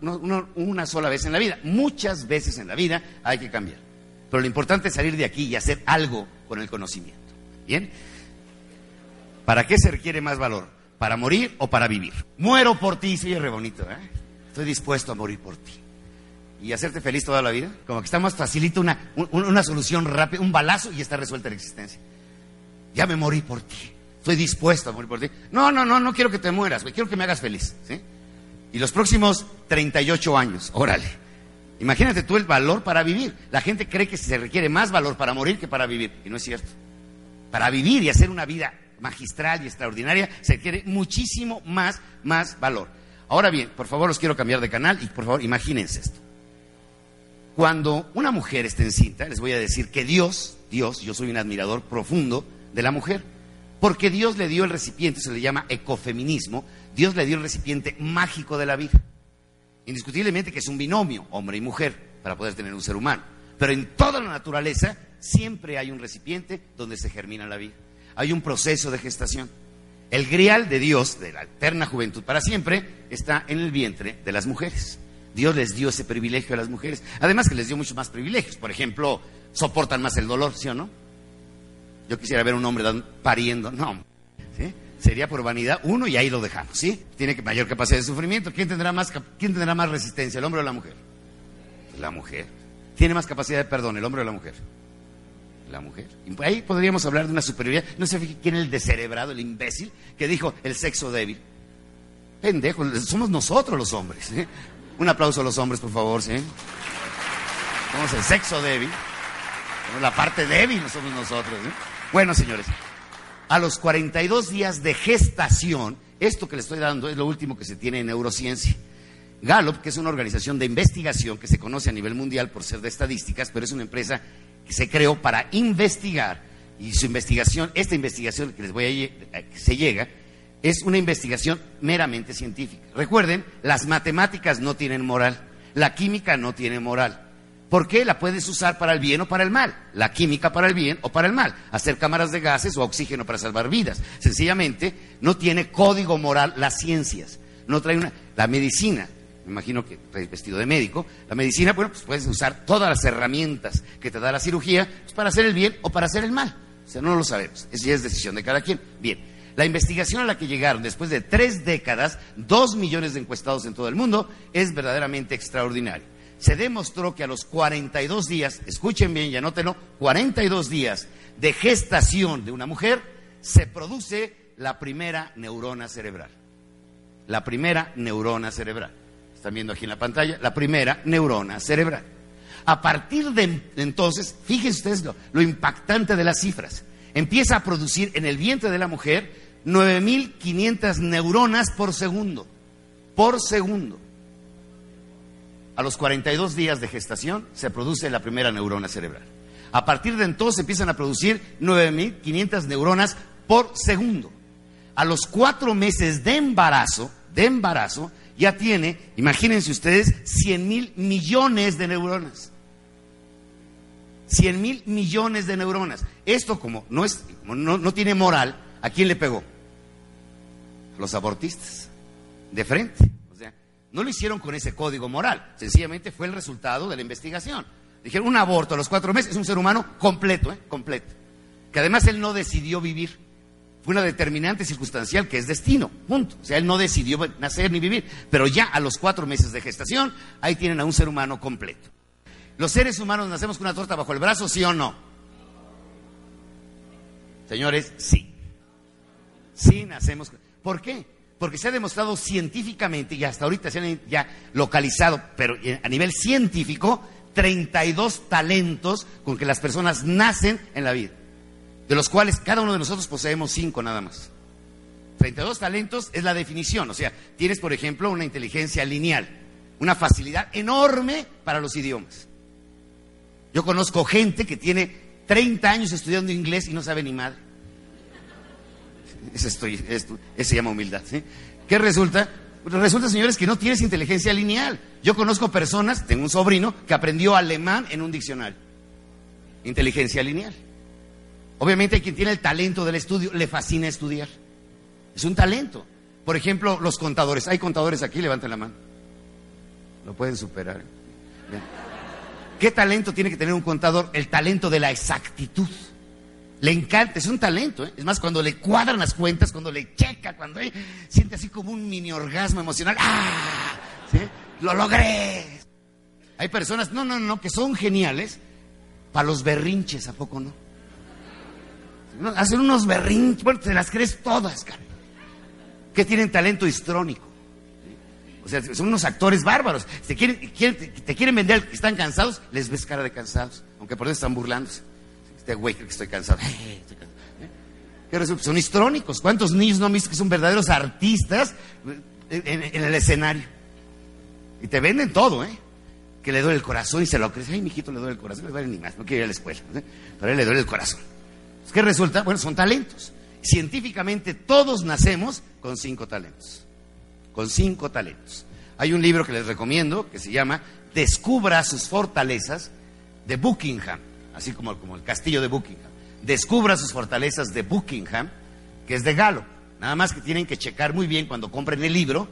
[SPEAKER 1] una sola vez en la vida, muchas veces en la vida hay que cambiar. Pero lo importante es salir de aquí y hacer algo con el conocimiento. ¿Bien? ¿Para qué se requiere más valor? ¿Para morir o para vivir? Muero por ti, sí, re bonito, ¿eh? Estoy dispuesto a morir por ti. ¿Y hacerte feliz toda la vida? Como que está más facilito una, una solución rápida, un balazo y está resuelta la existencia. Ya me morí por ti. Estoy dispuesto a morir por ti. No, no, no, no quiero que te mueras. Quiero que me hagas feliz. ¿sí? Y los próximos 38 años, órale. Imagínate tú el valor para vivir. La gente cree que se requiere más valor para morir que para vivir. Y no es cierto. Para vivir y hacer una vida magistral y extraordinaria se requiere muchísimo más, más valor. Ahora bien, por favor, los quiero cambiar de canal y por favor, imagínense esto. Cuando una mujer está encinta, les voy a decir que Dios, Dios, yo soy un admirador profundo de la mujer, porque Dios le dio el recipiente, se le llama ecofeminismo, Dios le dio el recipiente mágico de la vida. Indiscutiblemente que es un binomio, hombre y mujer, para poder tener un ser humano. Pero en toda la naturaleza siempre hay un recipiente donde se germina la vida. Hay un proceso de gestación. El grial de Dios, de la eterna juventud para siempre, está en el vientre de las mujeres. Dios les dio ese privilegio a las mujeres. Además que les dio muchos más privilegios. Por ejemplo, soportan más el dolor, ¿sí o no? Yo quisiera ver un hombre pariendo. No. ¿sí? Sería por vanidad uno y ahí lo dejamos, ¿sí? Tiene mayor capacidad de sufrimiento. ¿Quién tendrá más, quién tendrá más resistencia, el hombre o la mujer? La mujer. ¿Tiene más capacidad de perdón, el hombre o la mujer? La mujer. Ahí podríamos hablar de una superioridad. No sé quién es el descerebrado, el imbécil, que dijo el sexo débil. Pendejo, somos nosotros los hombres. ¿eh? Un aplauso a los hombres, por favor, ¿sí? Somos el sexo débil. Somos la parte débil, somos nosotros. ¿eh? Bueno, señores, a los 42 días de gestación, esto que le estoy dando es lo último que se tiene en neurociencia. Gallup, que es una organización de investigación que se conoce a nivel mundial por ser de estadísticas, pero es una empresa que se creó para investigar y su investigación, esta investigación que les voy a que se llega, es una investigación meramente científica. Recuerden, las matemáticas no tienen moral, la química no tiene moral. ¿Por qué la puedes usar para el bien o para el mal? La química para el bien o para el mal. Hacer cámaras de gases o oxígeno para salvar vidas. Sencillamente no tiene código moral las ciencias. No trae una. La medicina, me imagino que vestido de médico. La medicina, bueno, pues puedes usar todas las herramientas que te da la cirugía pues, para hacer el bien o para hacer el mal. O sea, no lo sabemos. Eso ya es decisión de cada quien. Bien. La investigación a la que llegaron después de tres décadas, dos millones de encuestados en todo el mundo, es verdaderamente extraordinaria se demostró que a los 42 días, escuchen bien y anótenlo, 42 días de gestación de una mujer, se produce la primera neurona cerebral. La primera neurona cerebral. Están viendo aquí en la pantalla, la primera neurona cerebral. A partir de entonces, fíjense ustedes lo, lo impactante de las cifras. Empieza a producir en el vientre de la mujer 9.500 neuronas por segundo. Por segundo. A los 42 días de gestación se produce la primera neurona cerebral. A partir de entonces empiezan a producir 9.500 neuronas por segundo. A los cuatro meses de embarazo, de embarazo, ya tiene, imagínense ustedes, 100 mil millones de neuronas. 100 mil millones de neuronas. Esto como no, es, no, no tiene moral, ¿a quién le pegó? A los abortistas, de frente. No lo hicieron con ese código moral, sencillamente fue el resultado de la investigación. Dijeron, un aborto a los cuatro meses es un ser humano completo, ¿eh? completo. Que además él no decidió vivir. Fue una determinante circunstancial que es destino, punto. O sea, él no decidió nacer ni vivir. Pero ya a los cuatro meses de gestación, ahí tienen a un ser humano completo. ¿Los seres humanos nacemos con una torta bajo el brazo, sí o no? Señores, sí. Sí nacemos. ¿Por qué? Porque se ha demostrado científicamente, y hasta ahorita se han ya localizado, pero a nivel científico, 32 talentos con que las personas nacen en la vida, de los cuales cada uno de nosotros poseemos 5 nada más. 32 talentos es la definición, o sea, tienes por ejemplo una inteligencia lineal, una facilidad enorme para los idiomas. Yo conozco gente que tiene 30 años estudiando inglés y no sabe ni madre. Eso, estoy, eso se llama humildad. ¿Qué resulta? Resulta, señores, que no tienes inteligencia lineal. Yo conozco personas, tengo un sobrino, que aprendió alemán en un diccionario. Inteligencia lineal. Obviamente hay quien tiene el talento del estudio, le fascina estudiar. Es un talento. Por ejemplo, los contadores. ¿Hay contadores aquí? Levanten la mano. Lo pueden superar. ¿Qué talento tiene que tener un contador? El talento de la exactitud. Le encanta, es un talento. ¿eh? Es más, cuando le cuadran las cuentas, cuando le checa, cuando siente así como un mini orgasmo emocional. ¡Ah! ¡Lo logré! Hay personas, no, no, no, que son geniales para los berrinches, ¿a poco no? Hacen unos berrinches, bueno, te las crees todas, cara. Que tienen talento histrónico. O sea, son unos actores bárbaros. Te quieren, te quieren vender están cansados, les ves cara de cansados, aunque por eso están burlándose. Este güey que estoy cansado. ¿eh? Son histrónicos. ¿Cuántos niños no han visto que son verdaderos artistas en, el escenario? Y te venden todo, ¿eh? Que le duele el corazón y se lo crees. Ay, mijito, le duele el corazón. le duele ni más, no quiere ir a la escuela. ¿eh? Pero a él le duele el corazón. ¿Qué resulta? Bueno, son talentos. Científicamente todos nacemos con cinco talentos con cinco talentos. Hay un libro que les recomiendo que se llama Descubra sus fortalezas de Buckingham, así como, el castillo de Buckingham. Descubra sus fortalezas de Buckingham, que es de Galo. Nada más que tienen que checar muy bien cuando compren el libro,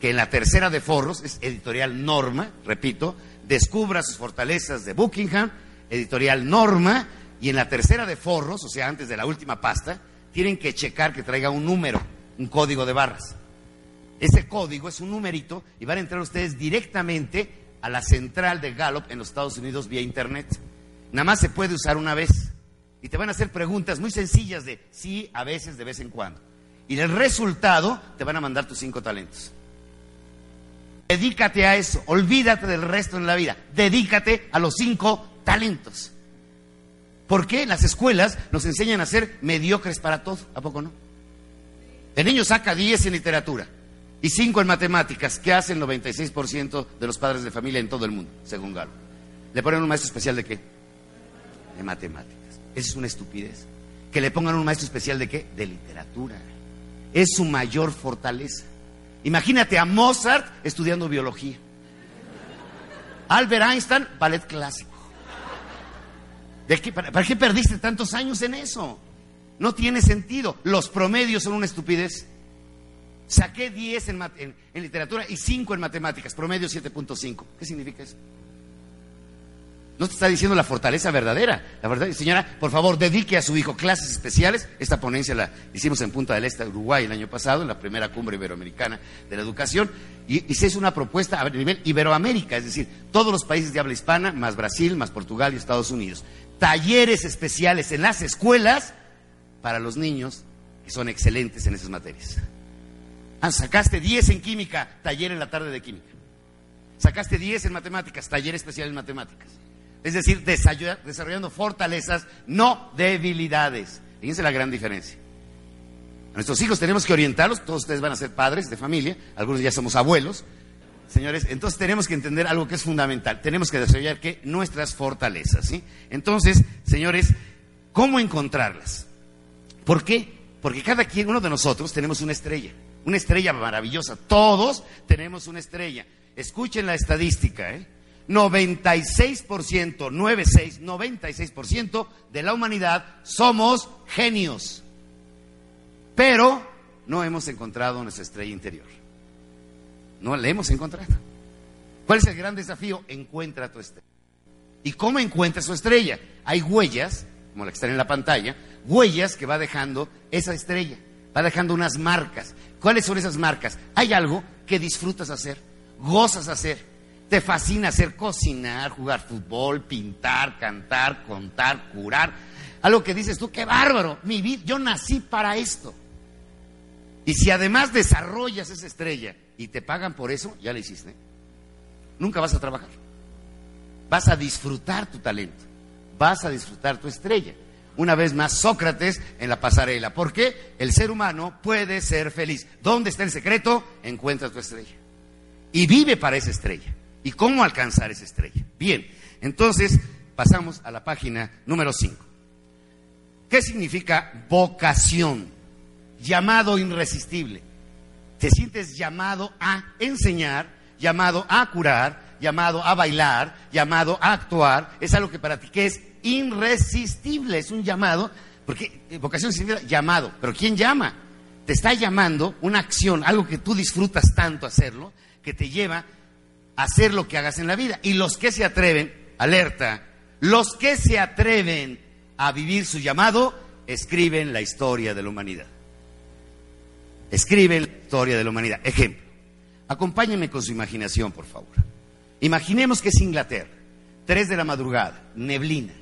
[SPEAKER 1] que en la tercera de forros, es editorial Norma, repito, Descubra sus fortalezas de Buckingham, editorial Norma, y en la tercera de forros, o sea, antes de la última pasta, tienen que checar que traiga un número, un código de barras. Ese código es un numerito y van a entrar ustedes directamente a la central de Gallup en los Estados Unidos vía Internet. Nada más se puede usar una vez. Y te van a hacer preguntas muy sencillas de sí, a veces, de vez en cuando. Y el resultado te van a mandar tus cinco talentos. Dedícate a eso, olvídate del resto en la vida. Dedícate a los cinco talentos. ¿Por qué las escuelas nos enseñan a ser mediocres para todo? ¿A poco no? El niño saca 10 en literatura y 5 en matemáticas. ¿Qué hacen el 96% de los padres de familia en todo el mundo, según Galo? ¿Le ponen un maestro especial de qué? De matemáticas. Esa es una estupidez. Que le pongan un maestro especial de qué? De literatura. Es su mayor fortaleza. Imagínate a Mozart estudiando biología. Albert Einstein, ballet clásico. ¿De qué, para, ¿Para qué perdiste tantos años en eso? No tiene sentido. Los promedios son una estupidez. Saqué 10 en, literatura y 5 en matemáticas, promedio 7.5. ¿Qué significa eso? No te está diciendo la fortaleza verdadera. La verdad, señora, por favor, dedique a su hijo clases especiales. Esta ponencia la hicimos en Punta del Este, Uruguay, el año pasado, en la primera cumbre iberoamericana de la educación. Y, se es una propuesta a nivel Iberoamérica, es decir, todos los países de habla hispana, más Brasil, más Portugal y Estados Unidos. Talleres especiales en las escuelas para los niños que son excelentes en esas materias. Ah, sacaste 10 en química, taller en la tarde de química. Sacaste 10 en matemáticas, taller especial en matemáticas. Es decir, desarrollando fortalezas, no debilidades. Fíjense la gran diferencia. A nuestros hijos tenemos que orientarlos, todos ustedes van a ser padres de familia, algunos ya somos abuelos. Señores, entonces tenemos que entender algo que es fundamental. Tenemos que desarrollar que nuestras fortalezas, ¿sí? Entonces, señores, ¿cómo encontrarlas? ¿Por qué? Porque cada quien, uno de nosotros, tenemos una estrella. Una estrella maravillosa. Todos tenemos una estrella. Escuchen la estadística, ¿eh? 96%, 96, 96% de la humanidad somos genios. Pero no hemos encontrado nuestra estrella interior. No la hemos encontrado. ¿Cuál es el gran desafío? Encuentra tu estrella. ¿Y cómo encuentras tu estrella? Hay huellas, como la que está en la pantalla, huellas que va dejando esa estrella. Va dejando unas marcas. ¿Cuáles son esas marcas? Hay algo que disfrutas hacer, gozas hacer te fascina hacer cocinar, jugar fútbol, pintar, cantar, contar, curar. Algo que dices tú, qué bárbaro, mi vida, yo nací para esto. Y si además desarrollas esa estrella y te pagan por eso, ya la hiciste. Nunca vas a trabajar. Vas a disfrutar tu talento. Vas a disfrutar tu estrella. Una vez más, Sócrates en la pasarela. ¿Por qué? El ser humano puede ser feliz. ¿Dónde está el secreto? Encuentra tu estrella. Y vive para esa estrella y cómo alcanzar esa estrella. Bien, entonces pasamos a la página número 5. ¿Qué significa vocación? Llamado irresistible. Te sientes llamado a enseñar, llamado a curar, llamado a bailar, llamado a actuar. Es algo que para ti que es irresistible, es un llamado, porque vocación significa llamado, pero ¿quién llama? Te está llamando una acción, algo que tú disfrutas tanto hacerlo, que te lleva hacer lo que hagas en la vida. Y los que se atreven, alerta, los que se atreven a vivir su llamado, escriben la historia de la humanidad. Escriben la historia de la humanidad. Ejemplo, acompáñenme con su imaginación, por favor. Imaginemos que es Inglaterra, 3 de la madrugada, neblina,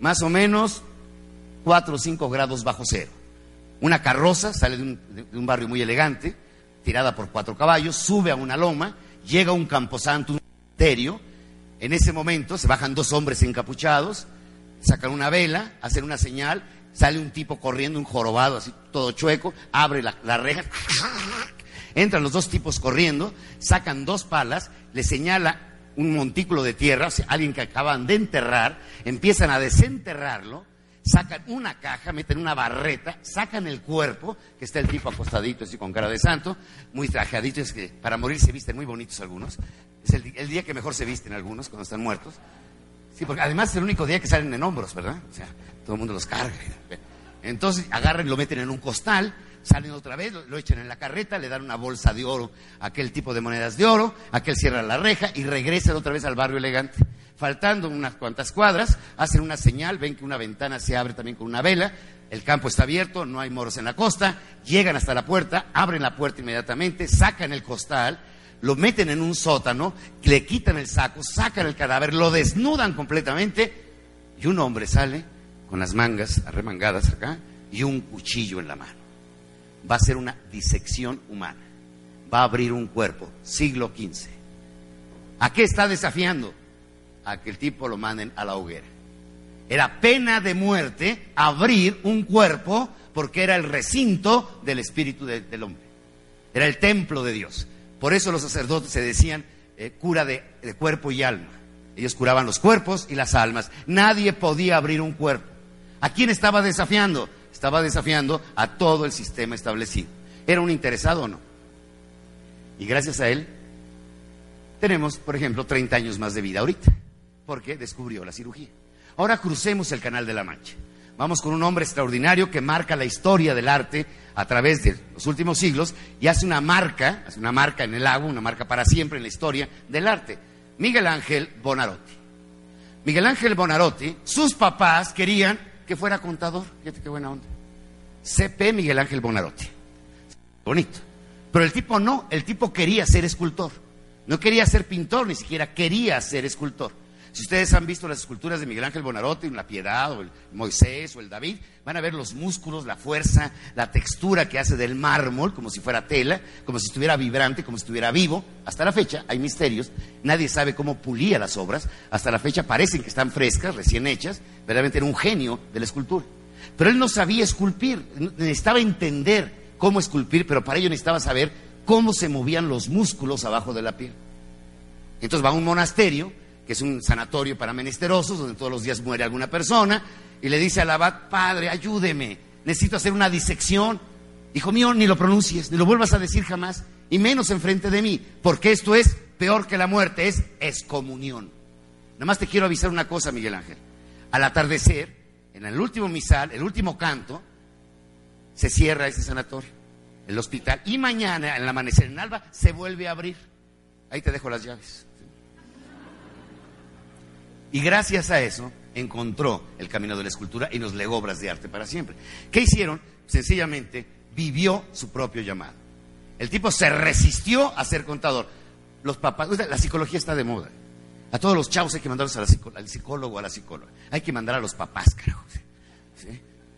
[SPEAKER 1] más o menos 4 o 5 grados bajo cero. Una carroza sale de un, de un barrio muy elegante, tirada por cuatro caballos, sube a una loma llega un camposanto, un cementerio, en ese momento se bajan dos hombres encapuchados, sacan una vela, hacen una señal, sale un tipo corriendo, un jorobado así todo chueco, abre la, reja, entran los dos tipos corriendo, sacan dos palas, le señala un montículo de tierra, o sea, alguien que acaban de enterrar, empiezan a desenterrarlo, sacan una caja, meten una barreta, sacan el cuerpo, que está el tipo acostadito así con cara de santo, muy trajeadito, es que para morir se visten muy bonitos algunos. Es el, día que mejor se visten algunos cuando están muertos. Sí, porque además es el único día que salen en hombros, ¿verdad? O sea, todo el mundo los carga. Entonces agarren, lo meten en un costal, salen otra vez, lo, echan en la carreta, le dan una bolsa de oro aquel tipo de monedas de oro, aquel cierra la reja y regresan otra vez al barrio elegante faltando unas cuantas cuadras, hacen una señal, ven que una ventana se abre también con una vela, el campo está abierto, no hay moros en la costa, llegan hasta la puerta, abren la puerta inmediatamente, sacan el costal, lo meten en un sótano, le quitan el saco, sacan el cadáver, lo desnudan completamente y un hombre sale con las mangas arremangadas acá y un cuchillo en la mano. Va a ser una disección humana, va a abrir un cuerpo, siglo XV. ¿A qué está desafiando? A que el tipo lo manden a la hoguera. Era pena de muerte abrir un cuerpo porque era el recinto del espíritu del hombre. Era el templo de Dios. Por eso los sacerdotes se decían eh, cura de, de cuerpo y alma. Ellos curaban los cuerpos y las almas. Nadie podía abrir un cuerpo. ¿A quién estaba desafiando? Estaba desafiando a todo el sistema establecido. ¿Era un interesado o no? Y gracias a él tenemos, por ejemplo, 30 años más de vida ahorita porque descubrió la cirugía. Ahora crucemos el Canal de la Mancha. Vamos con un hombre extraordinario que marca la historia del arte a través de los últimos siglos y hace una marca, hace una marca en el agua, una marca para siempre en la historia del arte. Miguel Ángel Bonarotti. Miguel Ángel Bonarotti, sus papás querían que fuera contador. Fíjate qué buena onda. CP Miguel Ángel Bonarotti. Bonito. Pero el tipo no, el tipo quería ser escultor. No quería ser pintor, ni siquiera quería ser escultor. Si ustedes han visto las esculturas de Miguel Ángel Bonarotti, la Piedad, o el Moisés, o el David, van a ver los músculos, la fuerza, la textura que hace del mármol, como si fuera tela, como si estuviera vibrante, como si estuviera vivo. Hasta la fecha hay misterios, nadie sabe cómo pulía las obras, hasta la fecha parecen que están frescas, recién hechas, verdaderamente era un genio de la escultura. Pero él no sabía esculpir, necesitaba entender cómo esculpir, pero para ello necesitaba saber cómo se movían los músculos abajo de la piel. Entonces va a un monasterio, que es un sanatorio para menesterosos, donde todos los días muere alguna persona, y le dice al abad, padre, ayúdeme, necesito hacer una disección. Hijo mío, ni lo pronuncies, ni lo vuelvas a decir jamás, y menos enfrente de mí, porque esto es peor que la muerte, es excomunión. Nada más te quiero avisar una cosa, Miguel Ángel. Al atardecer, en el último misal, el último canto, se cierra ese sanatorio, el hospital, y mañana, en el amanecer, en alba, se vuelve a abrir. Ahí te dejo las llaves. Y gracias a eso encontró el camino de la escultura y nos legó obras de arte para siempre. ¿Qué hicieron? Sencillamente vivió su propio llamado. El tipo se resistió a ser contador. Los papás, la psicología está de moda. A todos los chavos hay que mandarlos al psicólogo a la psicóloga. Hay que mandar a los papás, carajo.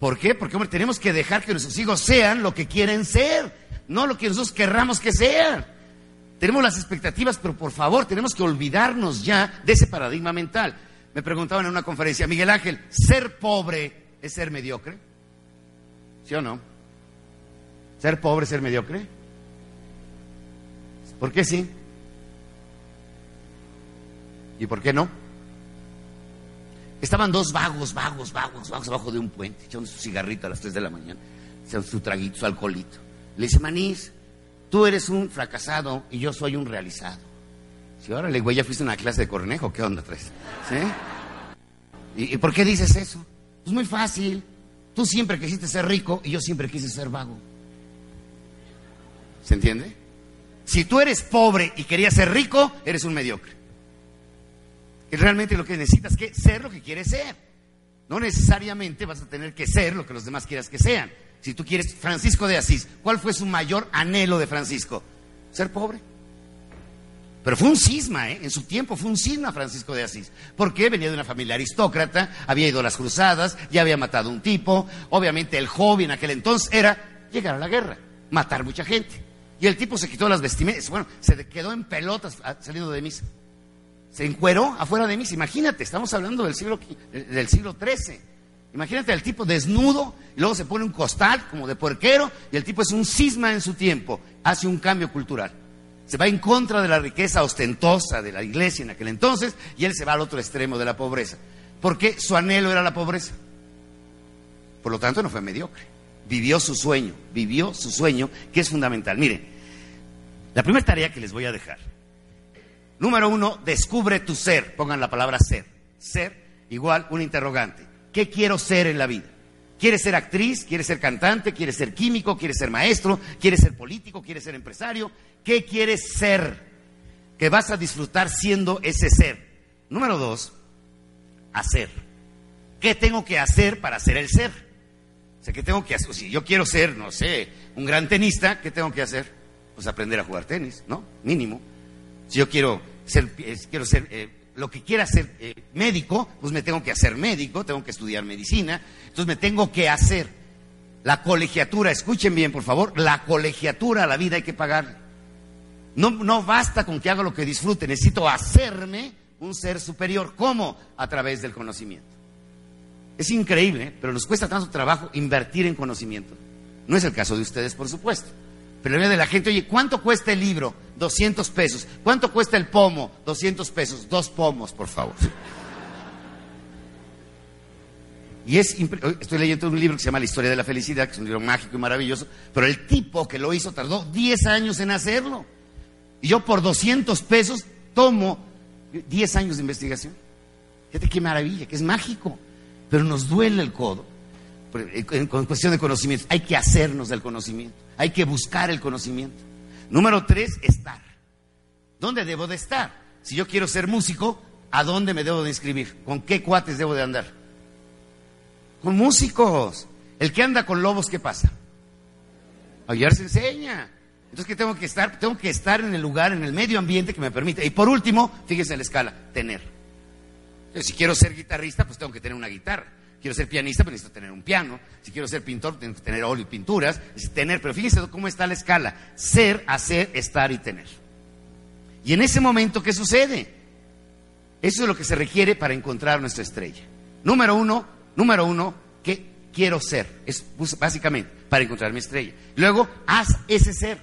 [SPEAKER 1] ¿Por qué? Porque, hombre, tenemos que dejar que nuestros hijos sean lo que quieren ser, no lo que nosotros querramos que sean. Tenemos las expectativas, pero por favor, tenemos que olvidarnos ya de ese paradigma mental. Me preguntaban en una conferencia, Miguel Ángel, ¿ser pobre es ser mediocre? ¿Sí o no? ¿Ser pobre es ser mediocre? ¿Por qué sí? ¿Y por qué no? Estaban dos vagos, vagos, vagos, vagos abajo de un puente, echando su cigarrito a las 3 de la mañana, echando su traguito, su alcoholito. Le dice, Manís, tú eres un fracasado y yo soy un realizado. Si ahora le güey, ya fuiste a una clase de cornejo, ¿qué onda tres? ¿Sí? ¿Y, por qué dices eso? Es muy fácil. Tú siempre quisiste ser rico y yo siempre quise ser vago. ¿Se entiende? Si tú eres pobre y querías ser rico, eres un mediocre. Y realmente lo que necesitas es ser lo que quieres ser. No necesariamente vas a tener que ser lo que los demás quieras que sean. Si tú quieres, Francisco de Asís, ¿cuál fue su mayor anhelo de Francisco? Ser pobre. Pero fue un cisma, ¿eh? En su tiempo fue un cisma Francisco de Asís. Porque venía de una familia aristócrata, había ido a las cruzadas, ya había matado a un tipo. Obviamente el hobby en aquel entonces era llegar a la guerra, matar mucha gente. Y el tipo se quitó las vestimentas, bueno, se quedó en pelotas ah, saliendo de misa. Se encueró afuera de misa. Imagínate, estamos hablando del siglo, del siglo XIII. Imagínate al tipo desnudo, y luego se pone un costal como de puerquero, y el tipo es un cisma en su tiempo, hace un cambio cultural. Se va en contra de la riqueza ostentosa de la iglesia en aquel entonces, y él se va al otro extremo de la pobreza. Porque su anhelo era la pobreza. Por lo tanto, no fue mediocre. Vivió su sueño, vivió su sueño, que es fundamental. Miren, la primera tarea que les voy a dejar. Número uno, descubre tu ser. Pongan la palabra ser. Ser igual un interrogante. ¿Qué quiero ser en la vida? ¿Quieres ser actriz? ¿Quieres ser cantante? ¿Quieres ser químico? ¿Quieres ser maestro? ¿Quieres ser político? ¿Quieres ser empresario? ¿Qué quieres ser? Que vas a disfrutar siendo ese ser. Número dos, hacer. ¿Qué tengo que hacer para ser el ser? O sea, ¿qué tengo que hacer? Si yo quiero ser, no sé, un gran tenista, ¿qué tengo que hacer? Pues aprender a jugar tenis, ¿no? Mínimo. Si yo quiero ser, eh, quiero ser eh, lo que quiera ser eh, médico, pues me tengo que hacer médico, tengo que estudiar medicina, entonces me tengo que hacer. La colegiatura, escuchen bien por favor, la colegiatura a la vida hay que pagar. No, no basta con que haga lo que disfrute, necesito hacerme un ser superior. ¿Cómo? A través del conocimiento. Es increíble, pero nos cuesta tanto trabajo invertir en conocimiento. No es el caso de ustedes, por supuesto. Pero de la gente, oye, ¿cuánto cuesta el libro? 200 pesos. ¿Cuánto cuesta el pomo? 200 pesos. Dos pomos, por favor. Y es, estoy leyendo un libro que se llama La historia de la felicidad, que es un libro mágico y maravilloso, pero el tipo que lo hizo tardó 10 años en hacerlo. Y yo por 200 pesos tomo 10 años de investigación. Fíjate qué maravilla, que es mágico, pero nos duele el codo. En cuestión de conocimiento, hay que hacernos del conocimiento. Hay que buscar el conocimiento. Número tres, estar. ¿Dónde debo de estar? Si yo quiero ser músico, ¿a dónde me debo de inscribir? ¿Con qué cuates debo de andar? Con músicos. El que anda con lobos, ¿qué pasa? Ayer se enseña. Entonces, ¿qué tengo que estar? Tengo que estar en el lugar, en el medio ambiente que me permite. Y por último, fíjense la escala, tener. si quiero ser guitarrista, pues tengo que tener una guitarra quiero ser pianista, pero necesito tener un piano. Si quiero ser pintor, tengo que tener óleo y pinturas. tener, pero fíjense cómo está la escala. Ser, hacer, estar y tener. Y en ese momento, ¿qué sucede? Eso es lo que se requiere para encontrar nuestra estrella. Número uno, número uno, ¿qué quiero ser? Es pues, básicamente para encontrar mi estrella. Luego, haz ese ser.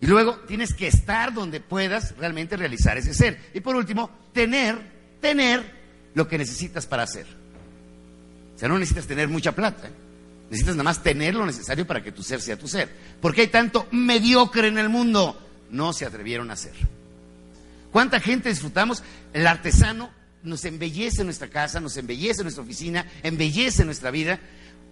[SPEAKER 1] Y luego tienes que estar donde puedas realmente realizar ese ser. Y por último, tener, tener lo que necesitas para hacer. O sea, no necesitas tener mucha plata. ¿eh? Necesitas nada más tener lo necesario para que tu ser sea tu ser. Porque hay tanto mediocre en el mundo. No se atrevieron a hacer. ¿Cuánta gente disfrutamos? El artesano nos embellece nuestra casa, nos embellece nuestra oficina, embellece nuestra vida.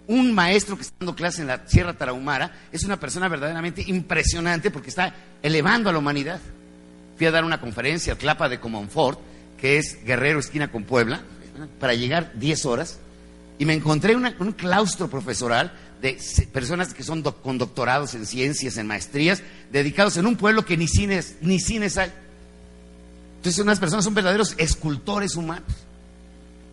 [SPEAKER 1] Un maestro que está dando clase en la Sierra Tarahumara es una persona verdaderamente impresionante porque está elevando a la humanidad. Fui a dar una conferencia al Clapa de Comonfort, que es Guerrero esquina con Puebla, para llegar 10 horas, y me encontré un claustro profesoral de personas que son con doctorados en ciencias, en maestrías, dedicados en un pueblo que ni cines, ni cines hay. Entonces unas personas son verdaderos escultores humanos.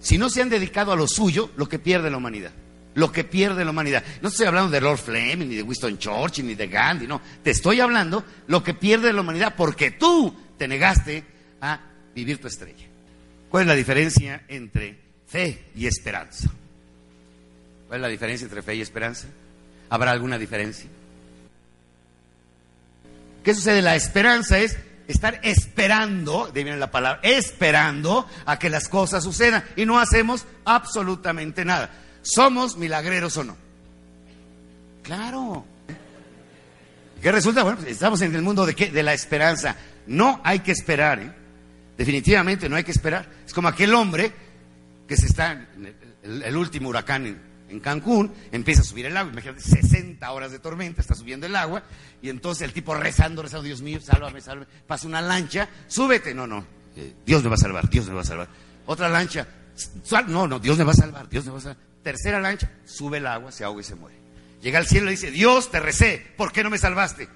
[SPEAKER 1] Si no se han dedicado a lo suyo, lo que pierde la humanidad. Lo que pierde la humanidad. No estoy hablando de Lord Fleming, ni de Winston Churchill, ni de Gandhi, no. Te estoy hablando lo que pierde la humanidad porque tú te negaste a vivir tu estrella. ¿Cuál es la diferencia entre fe y esperanza? ¿Cuál es la diferencia entre fe y esperanza? ¿Habrá alguna diferencia? ¿Qué sucede? La esperanza es estar esperando, de viene la palabra, esperando a que las cosas sucedan y no hacemos absolutamente nada. ¿Somos milagreros o no? Claro. ¿Qué resulta? Bueno, pues estamos en el mundo de, qué? de la esperanza. No hay que esperar, ¿eh? definitivamente no hay que esperar. Es como aquel hombre que se está, el, el último huracán en, en Cancún, empieza a subir el agua, imagínate, 60 horas de tormenta, está subiendo el agua, y entonces el tipo rezando, rezando, Dios mío, sálvame, sálvame, pasa una lancha, súbete, no, no, eh, Dios me va a salvar, Dios me va a salvar. Otra lancha, no, no, Dios me va a salvar, Dios me va a salvar. Tercera lancha, sube el agua, se ahoga y se muere. Llega al cielo y dice, Dios, te recé, ¿por qué no me salvaste?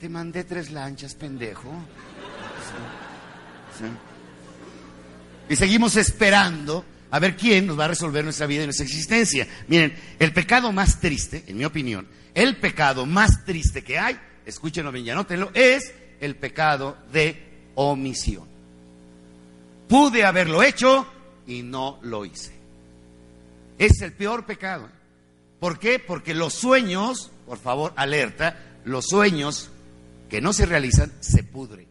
[SPEAKER 1] Te mandé tres lanchas, pendejo. Y seguimos esperando a ver quién nos va a resolver nuestra vida y nuestra existencia. Miren, el pecado más triste, en mi opinión, el pecado más triste que hay, escúchenlo bien y anótenlo, es el pecado de omisión. Pude haberlo hecho y no lo hice. Es el peor pecado. ¿Por qué? Porque los sueños, por favor, alerta, los sueños que no se realizan se pudren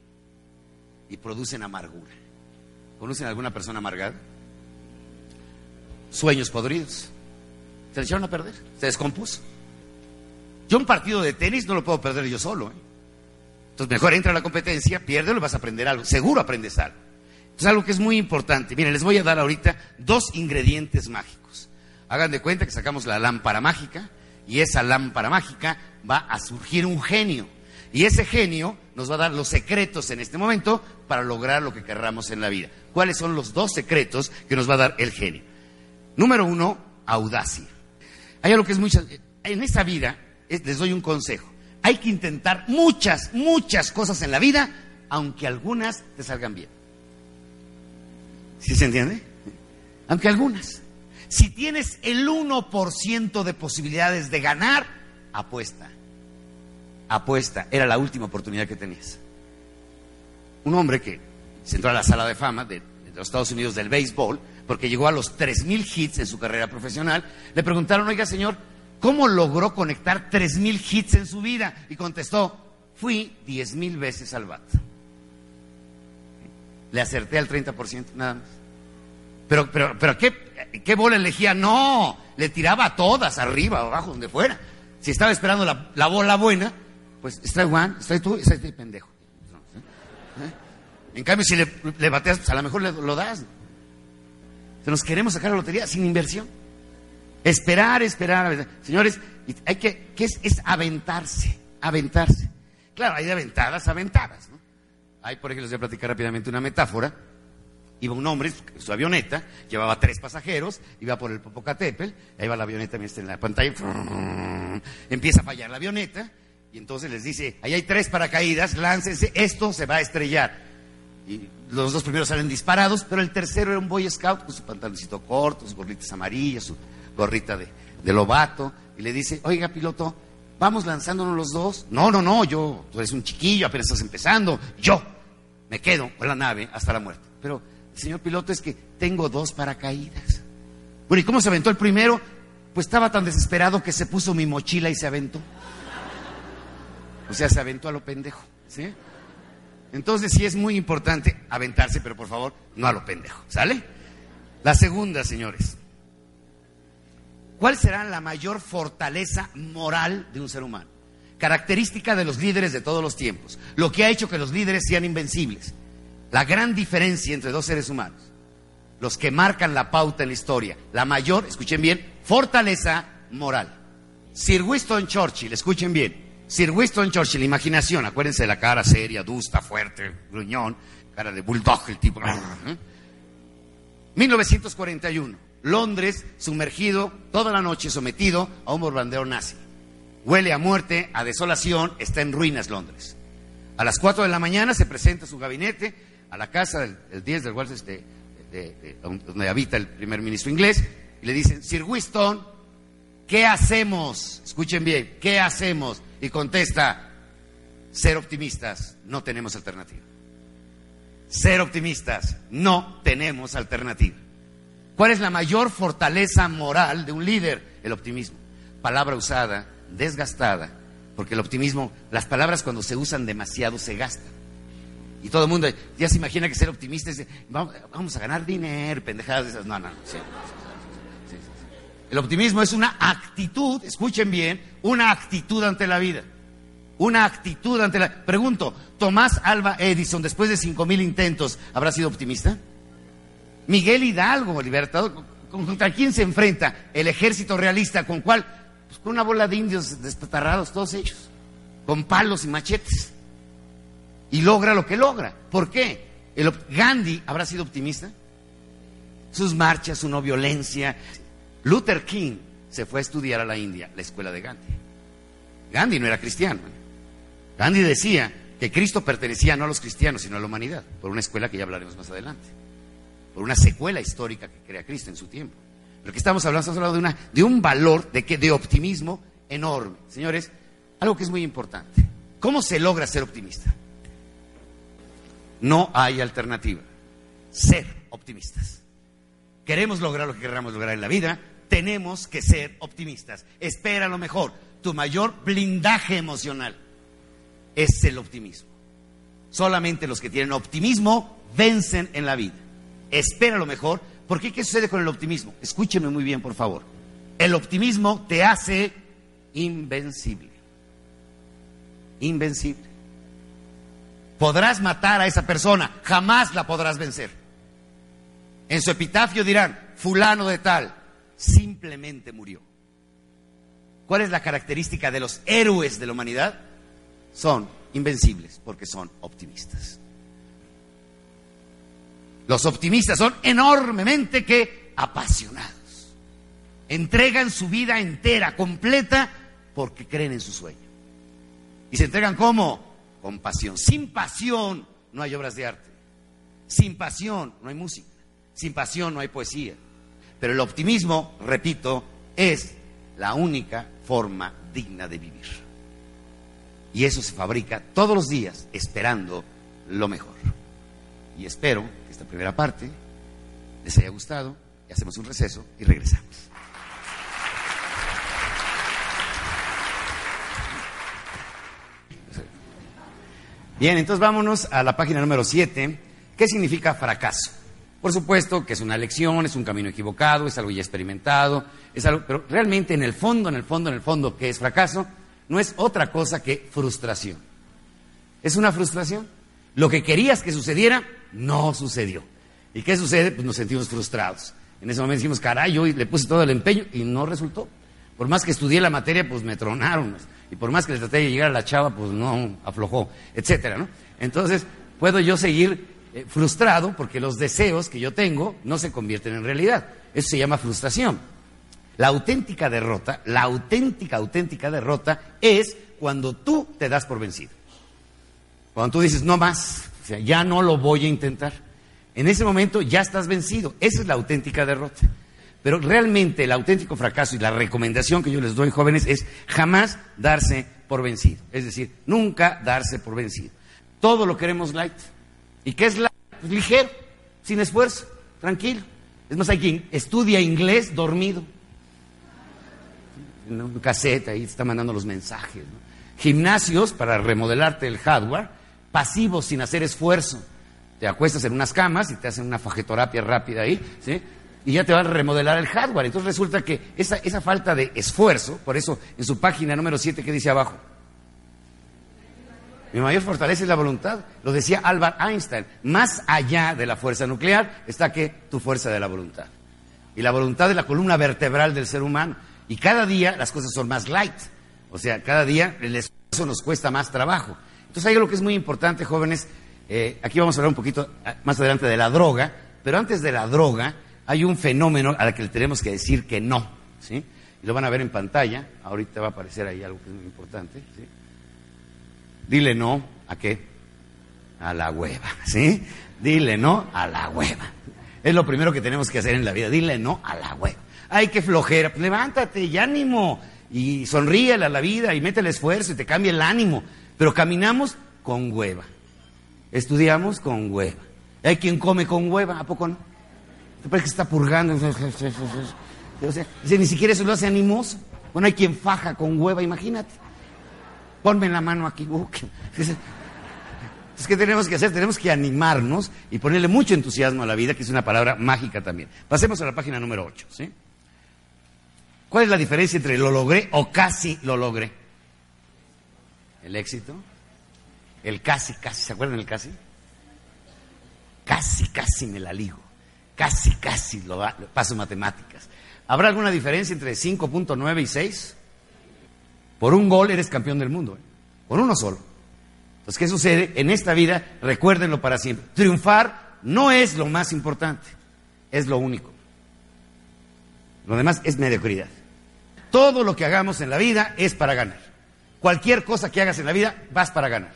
[SPEAKER 1] y producen amargura. ¿Conocen alguna persona amargada? Sueños podridos. Se le echaron a perder, se descompuso. Yo un partido de tenis no lo puedo perder yo solo. ¿eh? Entonces mejor entra a la competencia, piérdelo y vas a aprender algo. Seguro aprendes algo. Entonces algo que es muy importante. Miren, les voy a dar ahorita dos ingredientes mágicos. Hagan de cuenta que sacamos la lámpara mágica y esa lámpara mágica va a surgir un genio. Y ese genio nos va a dar los secretos en este momento para lograr lo que querramos en la vida. ¿Cuáles son los dos secretos que nos va a dar el genio? Número uno, audacia. Hay algo que es muchas. En esta vida, les doy un consejo. Hay que intentar muchas, muchas cosas en la vida, aunque algunas te salgan bien. ¿Sí se entiende? Aunque algunas. Si tienes el 1% de posibilidades de ganar, apuesta. Apuesta. Era la última oportunidad que tenías. Un hombre que se entró a la sala de fama de, de los Estados Unidos del béisbol, porque llegó a los 3.000 hits en su carrera profesional, le preguntaron, oiga señor, ¿cómo logró conectar 3.000 hits en su vida? Y contestó, fui 10.000 veces al bat. Le acerté al 30% nada más. Pero, pero, pero ¿qué, ¿qué bola elegía? No, le tiraba a todas, arriba, abajo, donde fuera. Si estaba esperando la, bola buena, pues strike one, strike two, strike pendejo. ¿Eh? En cambio, si le, le bateas, pues a lo mejor le, lo das nos queremos sacar la lotería sin inversión. Esperar, esperar, Señores, hay que, ¿qué es? Es aventarse, aventarse. Claro, hay aventadas, aventadas, ¿no? Hay, por ejemplo, les voy a platicar rápidamente una metáfora. Iba un hombre, su avioneta, llevaba tres pasajeros, iba por el Popocatépetl, ahí va la avioneta, está en la pantalla, empieza a fallar la avioneta, y entonces les dice, ahí hay tres paracaídas, láncense, esto se va a estrellar. Y los dos primeros salen disparados, pero el tercero era un boy scout con su pantaloncito corto, sus gorritas amarillas, su gorrita de, de lobato, y le dice, oiga piloto, vamos lanzándonos los dos. No, no, no, yo, tú eres un chiquillo, apenas estás empezando, yo me quedo con la nave hasta la muerte. Pero, señor piloto, es que tengo dos paracaídas. Bueno, ¿y cómo se aventó el primero? Pues estaba tan desesperado que se puso mi mochila y se aventó. O sea, se aventó a lo pendejo. ¿sí? Entonces sí es muy importante aventarse, pero por favor, no a lo pendejo. ¿Sale? La segunda, señores. ¿Cuál será la mayor fortaleza moral de un ser humano? Característica de los líderes de todos los tiempos. Lo que ha hecho que los líderes sean invencibles. La gran diferencia entre dos seres humanos. Los que marcan la pauta en la historia. La mayor, escuchen bien, fortaleza moral. Sir Winston Churchill, escuchen bien. Sir Winston Churchill, imaginación, acuérdense de la cara seria, adusta, fuerte, gruñón, cara de bulldog, el tipo. 1941, ¿eh? Londres sumergido toda la noche, sometido a un bombardeo nazi. Huele a muerte, a desolación, está en ruinas Londres. A las 4 de la mañana se presenta su gabinete a la casa del, 10 del cual este, donde habita el primer ministro inglés, y le dicen, Sir Winston, ¿qué hacemos? Escuchen bien, ¿qué hacemos? Y contesta, ser optimistas, no tenemos alternativa. Ser optimistas, no tenemos alternativa. ¿Cuál es la mayor fortaleza moral de un líder? El optimismo. Palabra usada, desgastada, porque el optimismo, las palabras cuando se usan demasiado se gastan. Y todo el mundo ya se imagina que ser optimista es, vamos, a ganar dinero, pendejadas de esas. No, no, no. El optimismo es una actitud, escuchen bien, una actitud ante la vida. Una actitud ante la... Pregunto, ¿Tomás Alba Edison, después de cinco mil intentos, habrá sido optimista? Miguel Hidalgo, libertador, ¿contra quién se enfrenta? El ejército realista, ¿con cuál? Pues con una bola de indios destatarrados, todos ellos, con palos y machetes. Y logra lo que logra. ¿Por qué? El, Gandhi habrá sido optimista. Sus marchas, su no violencia, Luther King se fue a estudiar a la India, la escuela de Gandhi. Gandhi no era cristiano. Gandhi decía que Cristo pertenecía no a los cristianos, sino a la humanidad, por una escuela que ya hablaremos más adelante, por una secuela histórica que crea Cristo en su tiempo. Pero que estamos hablando, estamos hablando de, una, de un valor de, que, de optimismo enorme. Señores, algo que es muy importante. ¿Cómo se logra ser optimista? No hay alternativa. Ser optimistas. Queremos lograr lo que queramos lograr en la vida, tenemos que ser optimistas. Espera lo mejor. Tu mayor blindaje emocional es el optimismo. Solamente los que tienen optimismo vencen en la vida. Espera lo mejor. ¿Por qué? ¿Qué sucede con el optimismo? Escúcheme muy bien, por favor. El optimismo te hace invencible. Invencible. Podrás matar a esa persona, jamás la podrás vencer. En su epitafio dirán, fulano de tal, simplemente murió. ¿Cuál es la característica de los héroes de la humanidad? Son invencibles porque son optimistas. Los optimistas son enormemente que apasionados. Entregan su vida entera, completa, porque creen en su sueño. Y se entregan como? Con pasión. Sin pasión no hay obras de arte. Sin pasión no hay música. Sin pasión no hay poesía. Pero el optimismo, repito, es la única forma digna de vivir. Y eso se fabrica todos los días esperando lo mejor. Y espero que esta primera parte les haya gustado y hacemos un receso y regresamos. Bien, entonces vámonos a la página número 7. ¿Qué significa fracaso? Por supuesto que es una lección, es un camino equivocado, es algo ya experimentado, es algo, pero realmente en el fondo, en el fondo, en el fondo, ¿qué es fracaso? No es otra cosa que frustración. ¿Es una frustración? Lo que querías que sucediera, no sucedió. ¿Y qué sucede? Pues nos sentimos frustrados. En ese momento decimos, caray, yo le puse todo el empeño y no resultó. Por más que estudié la materia, pues me tronaron. Y por más que le traté de llegar a la chava, pues no aflojó, etcétera. Entonces, puedo yo seguir eh, frustrado porque los deseos que yo tengo no se convierten en realidad. Eso se llama frustración. La auténtica derrota, la auténtica, auténtica derrota es cuando tú te das por vencido. Cuando tú dices, no más, o sea, ya no lo voy a intentar. En ese momento ya estás vencido. Esa es la auténtica derrota. Pero realmente el auténtico fracaso y la recomendación que yo les doy, jóvenes, es jamás darse por vencido. Es decir, nunca darse por vencido. Todo lo queremos light. ¿Y qué es la? Pues ligero, sin esfuerzo, tranquilo. Es más, hay quien estudia inglés dormido. En un cassette ahí está mandando los mensajes. Gimnasios para remodelarte el hardware, pasivos sin hacer esfuerzo. Te acuestas en unas camas y te hacen una fajetorapia rápida ahí, ¿sí? Y ya te van a remodelar el hardware. Entonces resulta que esa, esa falta de esfuerzo, por eso en su página número 7 que dice abajo, mi mayor fortaleza es la voluntad. Lo decía Albert Einstein. Más allá de la fuerza nuclear está que tu fuerza de la voluntad. Y la voluntad es la columna vertebral del ser humano. Y cada día las cosas son más light. O sea, cada día el esfuerzo nos cuesta más trabajo. Entonces hay algo que es muy importante, jóvenes. Eh, aquí vamos a hablar un poquito ah, más adelante de la droga. Pero antes de la droga hay un fenómeno al que le tenemos que decir que no. ¿sí? Y lo van a ver en pantalla. Ahorita va a aparecer ahí algo que es muy importante. ¿sí? Dile no a qué? A la hueva, ¿sí? Dile no a la hueva. Es lo primero que tenemos que hacer en la vida. Dile no a la hueva. Ay, qué flojera. Pues levántate y ánimo. Y sonríele a la vida y mete el esfuerzo y te cambia el ánimo. Pero caminamos con hueva. Estudiamos con hueva. Hay quien come con hueva, ¿a poco no? ¿Te parece que está purgando? O sea, ni siquiera eso lo hace animoso. Bueno, hay quien faja con hueva, imagínate ponme la mano aquí. Uh, es que tenemos que hacer? Tenemos que animarnos y ponerle mucho entusiasmo a la vida, que es una palabra mágica también. Pasemos a la página número 8. ¿sí? ¿Cuál es la diferencia entre lo logré o casi lo logré? El éxito. El casi, casi. ¿Se acuerdan del casi? Casi, casi me la ligo. Casi, casi lo, paso matemáticas. ¿Habrá alguna diferencia entre 5.9 y 6? Por un gol eres campeón del mundo, ¿eh? por uno solo. Entonces, ¿qué sucede? En esta vida, recuérdenlo para siempre. Triunfar no es lo más importante, es lo único. Lo demás es mediocridad. Todo lo que hagamos en la vida es para ganar. Cualquier cosa que hagas en la vida, vas para ganar.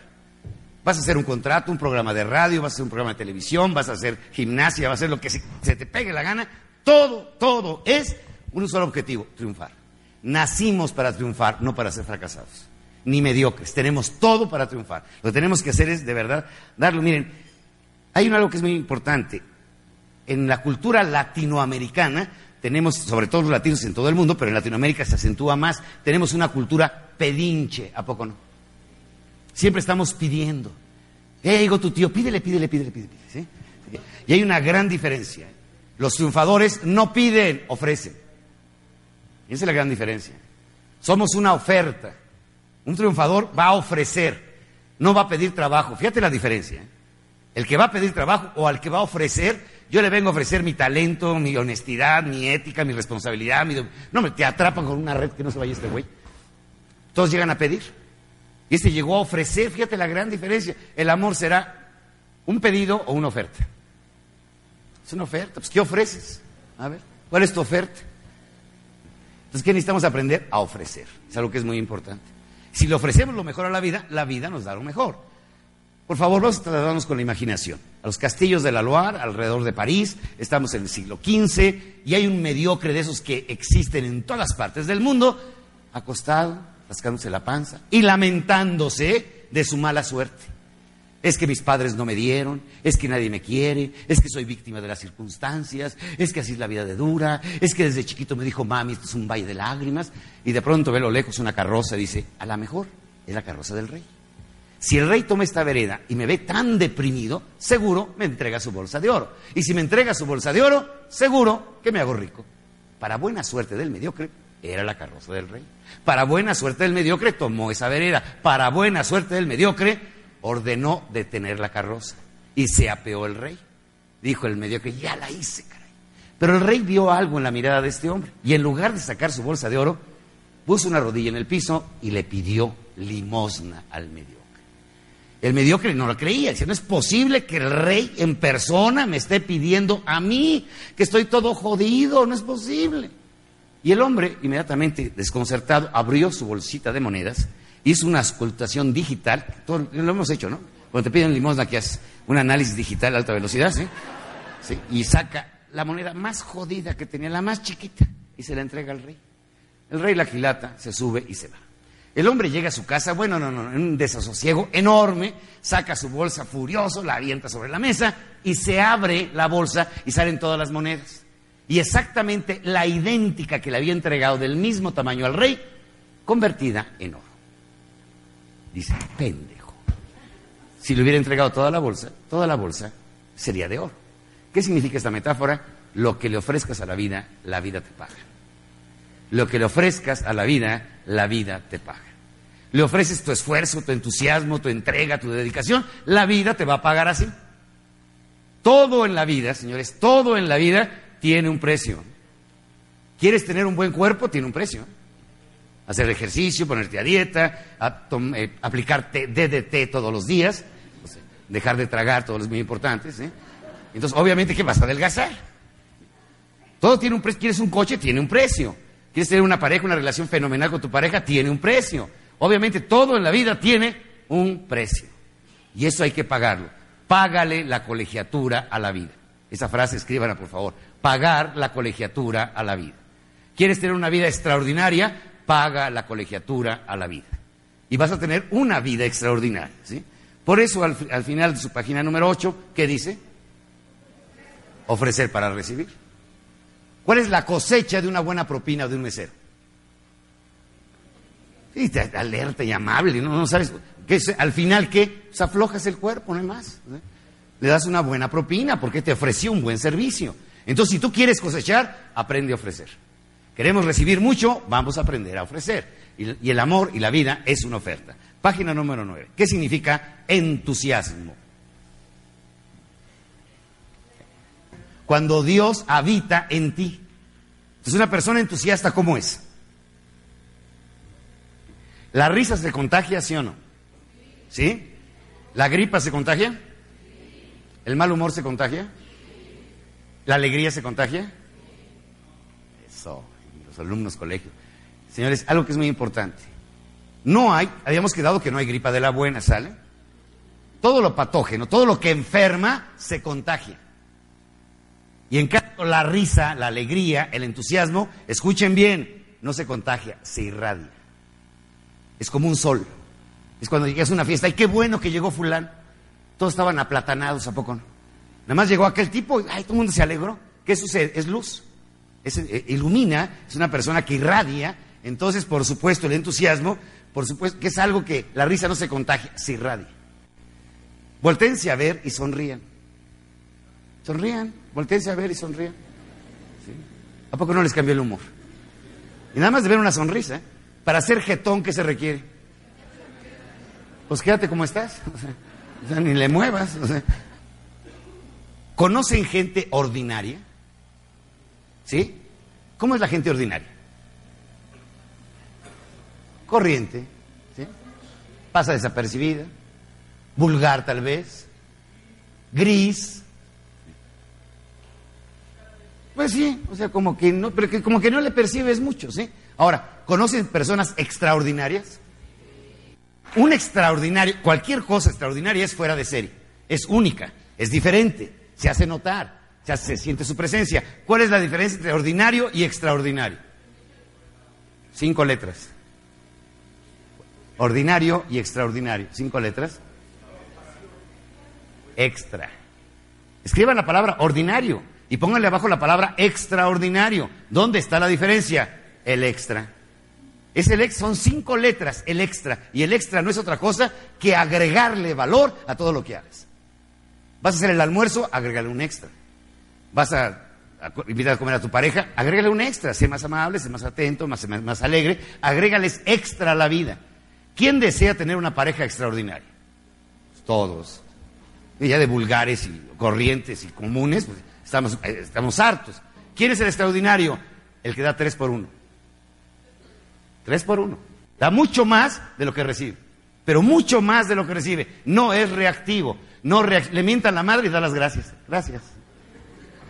[SPEAKER 1] Vas a hacer un contrato, un programa de radio, vas a hacer un programa de televisión, vas a hacer gimnasia, vas a hacer lo que se, se te pegue la gana. Todo, todo es un solo objetivo, triunfar. Nacimos para triunfar, no para ser fracasados, ni mediocres. Tenemos todo para triunfar. Lo que tenemos que hacer es, de verdad, darlo. Miren, hay algo que es muy importante. En la cultura latinoamericana, tenemos, sobre todo los latinos en todo el mundo, pero en Latinoamérica se acentúa más, tenemos una cultura pedinche, ¿a poco no? Siempre estamos pidiendo. Eh, digo tu tío, pídele, pídele, pídele, pídele. ¿sí? Y hay una gran diferencia. Los triunfadores no piden, ofrecen. Esa es la gran diferencia. Somos una oferta. Un triunfador va a ofrecer, no va a pedir trabajo. Fíjate la diferencia. ¿eh? El que va a pedir trabajo o al que va a ofrecer, yo le vengo a ofrecer mi talento, mi honestidad, mi ética, mi responsabilidad. Mi... No, me te atrapan con una red que no se vaya este güey. Todos llegan a pedir. Y este llegó a ofrecer, fíjate la gran diferencia. El amor será un pedido o una oferta. Es una oferta. Pues, ¿qué ofreces? A ver, ¿cuál es tu oferta? Entonces, ¿qué necesitamos aprender? A ofrecer. Es algo que es muy importante. Si le ofrecemos lo mejor a la vida, la vida nos da lo mejor. Por favor, vamos a trasladarnos con la imaginación. A los castillos de la Loire, alrededor de París, estamos en el siglo XV y hay un mediocre de esos que existen en todas partes del mundo, acostado, rascándose la panza y lamentándose de su mala suerte. Es que mis padres no me dieron, es que nadie me quiere, es que soy víctima de las circunstancias, es que así es la vida de dura, es que desde chiquito me dijo, mami, esto es un valle de lágrimas, y de pronto ve lo lejos una carroza y dice, a lo mejor es la carroza del rey. Si el rey toma esta vereda y me ve tan deprimido, seguro me entrega su bolsa de oro. Y si me entrega su bolsa de oro, seguro que me hago rico. Para buena suerte del mediocre, era la carroza del rey. Para buena suerte del mediocre, tomó esa vereda. Para buena suerte del mediocre, ordenó detener la carroza y se apeó el rey. Dijo el mediocre, ya la hice, caray. Pero el rey vio algo en la mirada de este hombre y en lugar de sacar su bolsa de oro, puso una rodilla en el piso y le pidió limosna al mediocre. El mediocre no lo creía, decía, no es posible que el rey en persona me esté pidiendo a mí, que estoy todo jodido, no es posible. Y el hombre, inmediatamente desconcertado, abrió su bolsita de monedas hizo una escultación digital, todo, lo hemos hecho, ¿no? Cuando te piden limosna que haces un análisis digital a alta velocidad. ¿sí? Y saca la moneda más jodida que tenía, la más chiquita, y se la entrega al rey. El rey la quilata, se sube y se va. El hombre llega a su casa, bueno, no, no, en un desasosiego enorme, saca su bolsa furioso, la avienta sobre la mesa y se abre la bolsa y salen todas las monedas. Y exactamente la idéntica que le había entregado del mismo tamaño al rey, convertida en oro. Dice, pendejo. Si le hubiera entregado toda la bolsa, toda la bolsa sería de oro. ¿Qué significa esta metáfora? Lo que le ofrezcas a la vida, la vida te paga. Lo que le ofrezcas a la vida, la vida te paga. Le ofreces tu esfuerzo, tu entusiasmo, tu entrega, tu dedicación, la vida te va a pagar así. Todo en la vida, señores, todo en la vida tiene un precio. ¿Quieres tener un buen cuerpo? Tiene un precio. Hacer ejercicio, ponerte a dieta, eh, aplicarte DDT todos los días, dejar de tragar, todos los muy importantes. Entonces, obviamente que vas a adelgazar. Todo tiene un precio. ¿Quieres un coche? Tiene un precio. ¿Quieres tener una pareja, una relación fenomenal con tu pareja? Tiene un precio. Obviamente todo en la vida tiene un precio. Y eso hay que pagarlo. Págale la colegiatura a la vida. Esa frase escríbanla, por favor. Pagar la colegiatura a la vida. ¿Quieres tener una vida extraordinaria? Paga la colegiatura a la vida. Y vas a tener una vida extraordinaria. ¿sí? Por eso, al, al final de su página número 8, ¿qué dice? Ofrecer para recibir. ¿Cuál es la cosecha de una buena propina de un mesero? Sí, te alerta y amable, ¿no? no sabes ¿qué al final qué, pues aflojas el cuerpo, no hay más. Le das una buena propina porque te ofreció un buen servicio. Entonces, si tú quieres cosechar, aprende a ofrecer. Queremos recibir mucho, vamos a aprender a ofrecer. Y, el amor y la vida es una oferta. Página número 9. ¿Qué significa entusiasmo? Cuando Dios habita en ti. Entonces, una persona entusiasta, ¿cómo es? ¿La risa se contagia, sí o no? ¿Sí? ¿La gripa se contagia? ¿El mal humor se contagia? ¿La alegría se contagia? Eso, alumnos colegio. Señores, algo que es muy importante. No hay, habíamos quedado que no hay gripa de la buena, ¿sale? Todo lo patógeno, todo lo que enferma, se contagia. Y en cambio, la risa, la alegría, el entusiasmo, escuchen bien, no se contagia, se irradia es como un sol. Es cuando llegas a una fiesta, y qué bueno que llegó fulano. Todos estaban aplatanados, ¿a poco no? Nada más llegó aquel tipo ay, todo el mundo se alegró. ¿Qué sucede? Es luz. Es, eh, ilumina, es una persona que irradia. Entonces, por supuesto, el entusiasmo, por supuesto, que es algo que la risa no se contagia, se irradia. Voltéense a ver y sonrían. Sonrían, voltéense a ver y sonrían. ¿A poco no les cambió el humor? Y nada más de ver una sonrisa, ¿eh? Para ser jetón, ¿qué se requiere? Pues quédate como estás. O sea, ni le muevas. ¿Conocen gente ordinaria? ¿Sí? ¿Cómo es la gente ordinaria? Corriente, pasa desapercibida, vulgar tal vez, gris. Pues sí, o sea, como que no, pero que como que no le percibes mucho, ¿sí? Ahora, ¿conocen personas extraordinarias? Un extraordinario, cualquier cosa extraordinaria es fuera de serie, es única, es diferente, se hace notar, se, se siente su presencia. ¿Cuál es la diferencia entre ordinario y extraordinario? Cinco letras. Ordinario y extraordinario. Cinco letras. Extra. Escriban la palabra ordinario y pónganle abajo la palabra extraordinario. ¿Dónde está la diferencia? el extra. Es el extra, son cinco letras, el extra. Y el extra no es otra cosa que agregarle valor a todo lo que hagas. Vas a hacer el almuerzo, agrégale un extra. Vas a, invitar a comer a tu pareja, agrégale un extra. Sé más amable, sé más atento, más, más alegre. Agrégales extra a la vida. ¿Quién desea tener una pareja extraordinaria? Todos. Y ya de vulgares y corrientes y comunes, pues, estamos, eh, estamos hartos. ¿Quién es el extraordinario? El que da tres por uno. Tres por uno. Da mucho más de lo que recibe. Pero mucho más de lo que recibe. No es reactivo. No le mientan la madre y da las gracias. Gracias.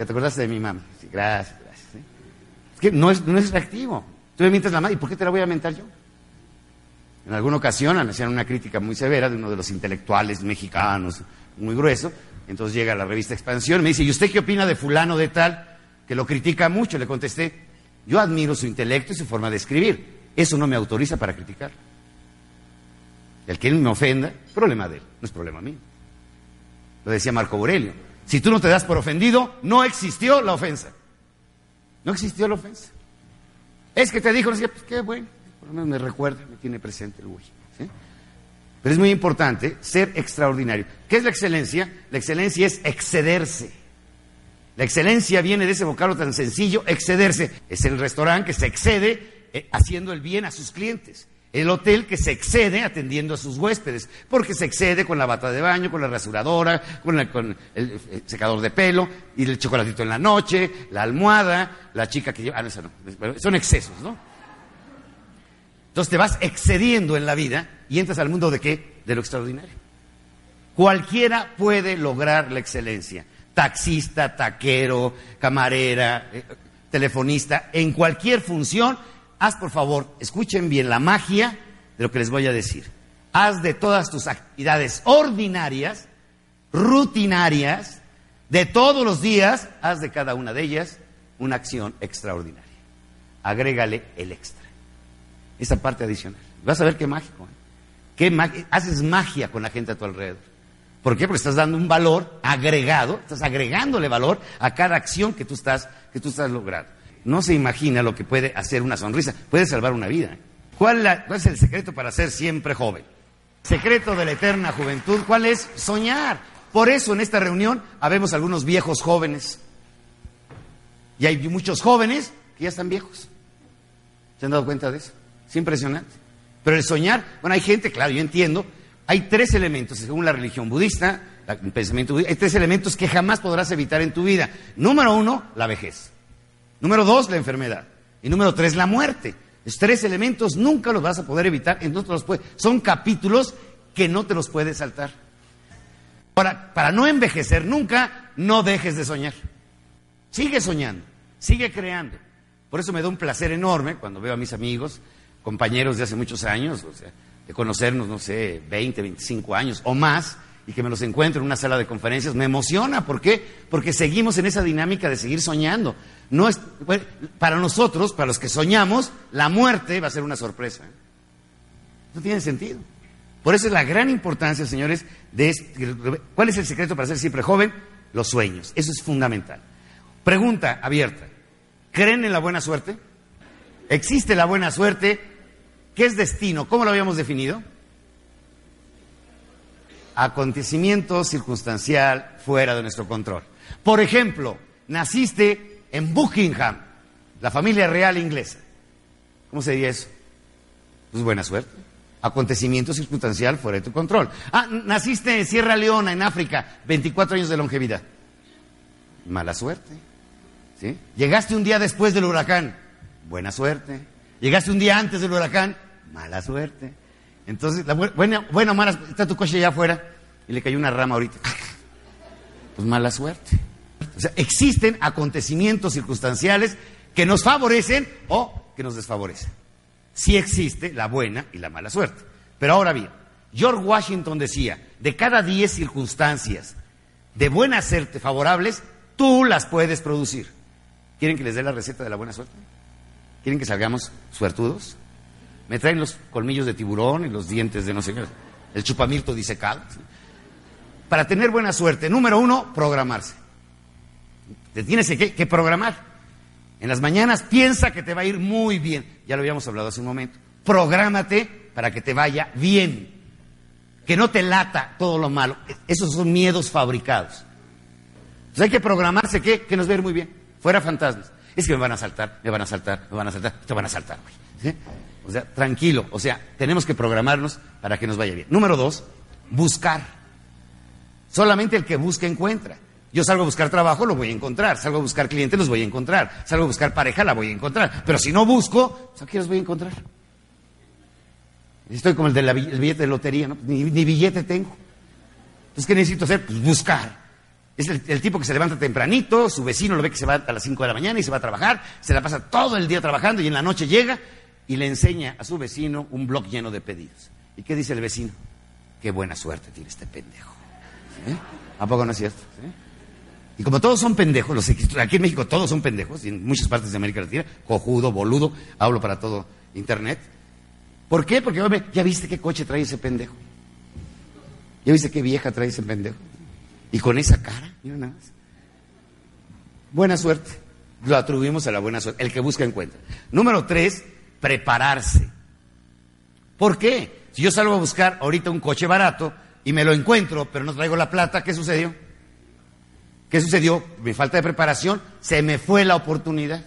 [SPEAKER 1] Que te acordaste de mi mamá. gracias, gracias. Es que no es, no es reactivo. Tú le mientas la madre. ¿Y por qué te la voy a mentar yo? En alguna ocasión me hacían una crítica muy severa de uno de los intelectuales mexicanos, muy grueso. Entonces llega a la revista Expansión y me dice, ¿y usted qué opina de fulano de tal? Que lo critica mucho. Le contesté, yo admiro su intelecto y su forma de escribir. Eso no me autoriza para criticar. El que él me ofenda, problema de él, no es problema mío. Lo decía Marco Aurelio. Si tú no te das por ofendido, no existió la ofensa. No existió la ofensa. Es que te dijo, no sé, pues qué bueno, por lo menos me recuerda, me tiene presente el güey. Pero es muy importante ser extraordinario. ¿Qué es la excelencia? La excelencia es excederse. La excelencia viene de ese vocablo tan sencillo, excederse. Es el restaurante que se excede eh, haciendo el bien a sus clientes. El hotel que se excede atendiendo a sus huéspedes, porque se excede con la bata de baño, con la rasuradora, con, el eh, secador de pelo, y el chocolatito en la noche, la almohada, la chica que lleva... Ah, no, eso no. Son excesos, ¿no? Entonces te vas excediendo en la vida y entras al mundo de qué? De lo extraordinario. Cualquiera puede lograr la excelencia. Taxista, taquero, camarera, eh, telefonista, en cualquier función haz por favor, escuchen bien la magia de lo que les voy a decir. Haz de todas tus actividades ordinarias, rutinarias, de todos los días, haz de cada una de ellas una acción extraordinaria. Agrégale el extra. Esa parte adicional. Vas a ver qué mágico. ¿eh? Qué haces magia con la gente a tu alrededor. ¿Por qué? Porque estás dando un valor agregado, estás agregándole valor a cada acción que tú estás, que tú estás logrando no se imagina lo que puede hacer una sonrisa. Puede salvar una vida. ¿Cuál, es el secreto para ser siempre joven? Secreto de la eterna juventud, ¿cuál es? Soñar. Por eso en esta reunión habemos algunos viejos jóvenes. Y hay muchos jóvenes que ya están viejos. ¿Se han dado cuenta de eso? Es impresionante. Pero el soñar, bueno, hay gente, claro, yo entiendo, hay tres elementos, según la religión budista, el pensamiento budista, hay tres elementos que jamás podrás evitar en tu vida. Número uno, la vejez. Número dos, la enfermedad. Y número tres, la muerte. Esos tres elementos nunca los vas a poder evitar. los Son capítulos que no te los puedes saltar. Ahora, para no envejecer nunca, no dejes de soñar. Sigue soñando, sigue creando. Por eso me da un placer enorme cuando veo a mis amigos, compañeros de hace muchos años, o sea, de conocernos, no sé, 20, 25 años o más, y que me los encuentro en una sala de conferencias, me emociona. ¿Por qué? Porque seguimos en esa dinámica de seguir soñando. No es, para nosotros, para los que soñamos, la muerte va a ser una sorpresa. No tiene sentido. Por eso es la gran importancia, señores, de ¿cuál es el secreto para ser siempre joven? Los sueños. Eso es fundamental. Pregunta abierta. ¿Creen en la buena suerte? ¿Existe la buena suerte? ¿Qué es destino? ¿Cómo lo habíamos definido? Acontecimiento circunstancial fuera de nuestro control. Por ejemplo, naciste en Buckingham, la familia real inglesa. ¿Cómo se diría eso? Pues buena suerte. Acontecimiento circunstancial fuera de tu control. Ah, naciste en Sierra Leona, en África, 24 años de longevidad. Mala suerte. Llegaste un día después del huracán. Buena suerte. Llegaste un día antes del huracán. Mala suerte. Entonces, la buena, buena o mala, está tu coche allá afuera y le cayó una rama ahorita. Pues mala suerte. O sea, existen acontecimientos circunstanciales que nos favorecen o que nos desfavorecen. Sí existe la buena y la mala suerte. Pero ahora bien, George Washington decía, de cada 10 circunstancias de buena suerte favorables, tú las puedes producir. ¿Quieren que les dé la receta de la buena suerte? ¿Quieren que salgamos suertudos? Me traen los colmillos de tiburón y los dientes de no sé qué, el chupamirto disecado. Para tener buena suerte, número uno, programarse. Te tienes que, programar. En las mañanas piensa que te va a ir muy bien. Ya lo habíamos hablado hace un momento. Prográmate para que te vaya bien. Que no te lata todo lo malo. Esos son miedos fabricados. Entonces hay que programarse que, que nos va a ir muy bien. Fuera fantasmas. Es que me van a saltar, me van a saltar, me van a saltar, te van a saltar. O sea, tranquilo. O sea, tenemos que programarnos para que nos vaya bien. Número dos, buscar. Solamente el que busca encuentra. Yo salgo a buscar trabajo, lo voy a encontrar. Salgo a buscar clientes, los voy a encontrar. Salgo a buscar pareja, la voy a encontrar. Pero si no busco, ¿a qué los voy a encontrar? Estoy como el del billete de lotería, ¿no? Ni, billete tengo. Entonces, ¿qué necesito hacer? Pues buscar. Es el, tipo que se levanta tempranito, su vecino lo ve que se va a las 5 de la mañana y se va a trabajar, se la pasa todo el día trabajando y en la noche llega y le enseña a su vecino un blog lleno de pedidos. ¿Y qué dice el vecino? Qué buena suerte tiene este pendejo. ¿Eh? ¿A poco no es cierto? Y como todos son pendejos, los, aquí en México todos son pendejos, y en muchas partes de América Latina, cojudo, boludo, hablo para todo Internet. ¿Por qué? Porque ya viste qué coche trae ese pendejo. Ya viste qué vieja trae ese pendejo. Y con esa cara, mira nada más. Buena suerte. Lo atribuimos a la buena suerte. El que busca encuentra. Número tres, prepararse. ¿Por qué? Si yo salgo a buscar ahorita un coche barato y me lo encuentro, pero no traigo la plata, ¿qué sucedió? ¿Qué sucedió? Mi falta de preparación, se me fue la oportunidad.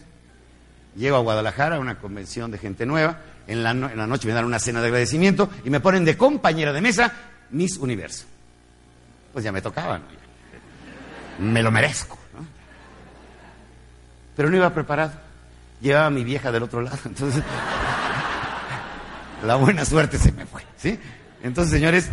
[SPEAKER 1] Llego a Guadalajara a una convención de gente nueva, en la, en la noche me dan una cena de agradecimiento y me ponen de compañera de mesa Miss Universo. Pues ya me tocaba, ¿no? Me lo merezco, ¿no? Pero no iba preparado. Llevaba a mi vieja del otro lado, entonces la buena suerte se me fue, ¿sí? Entonces, señores,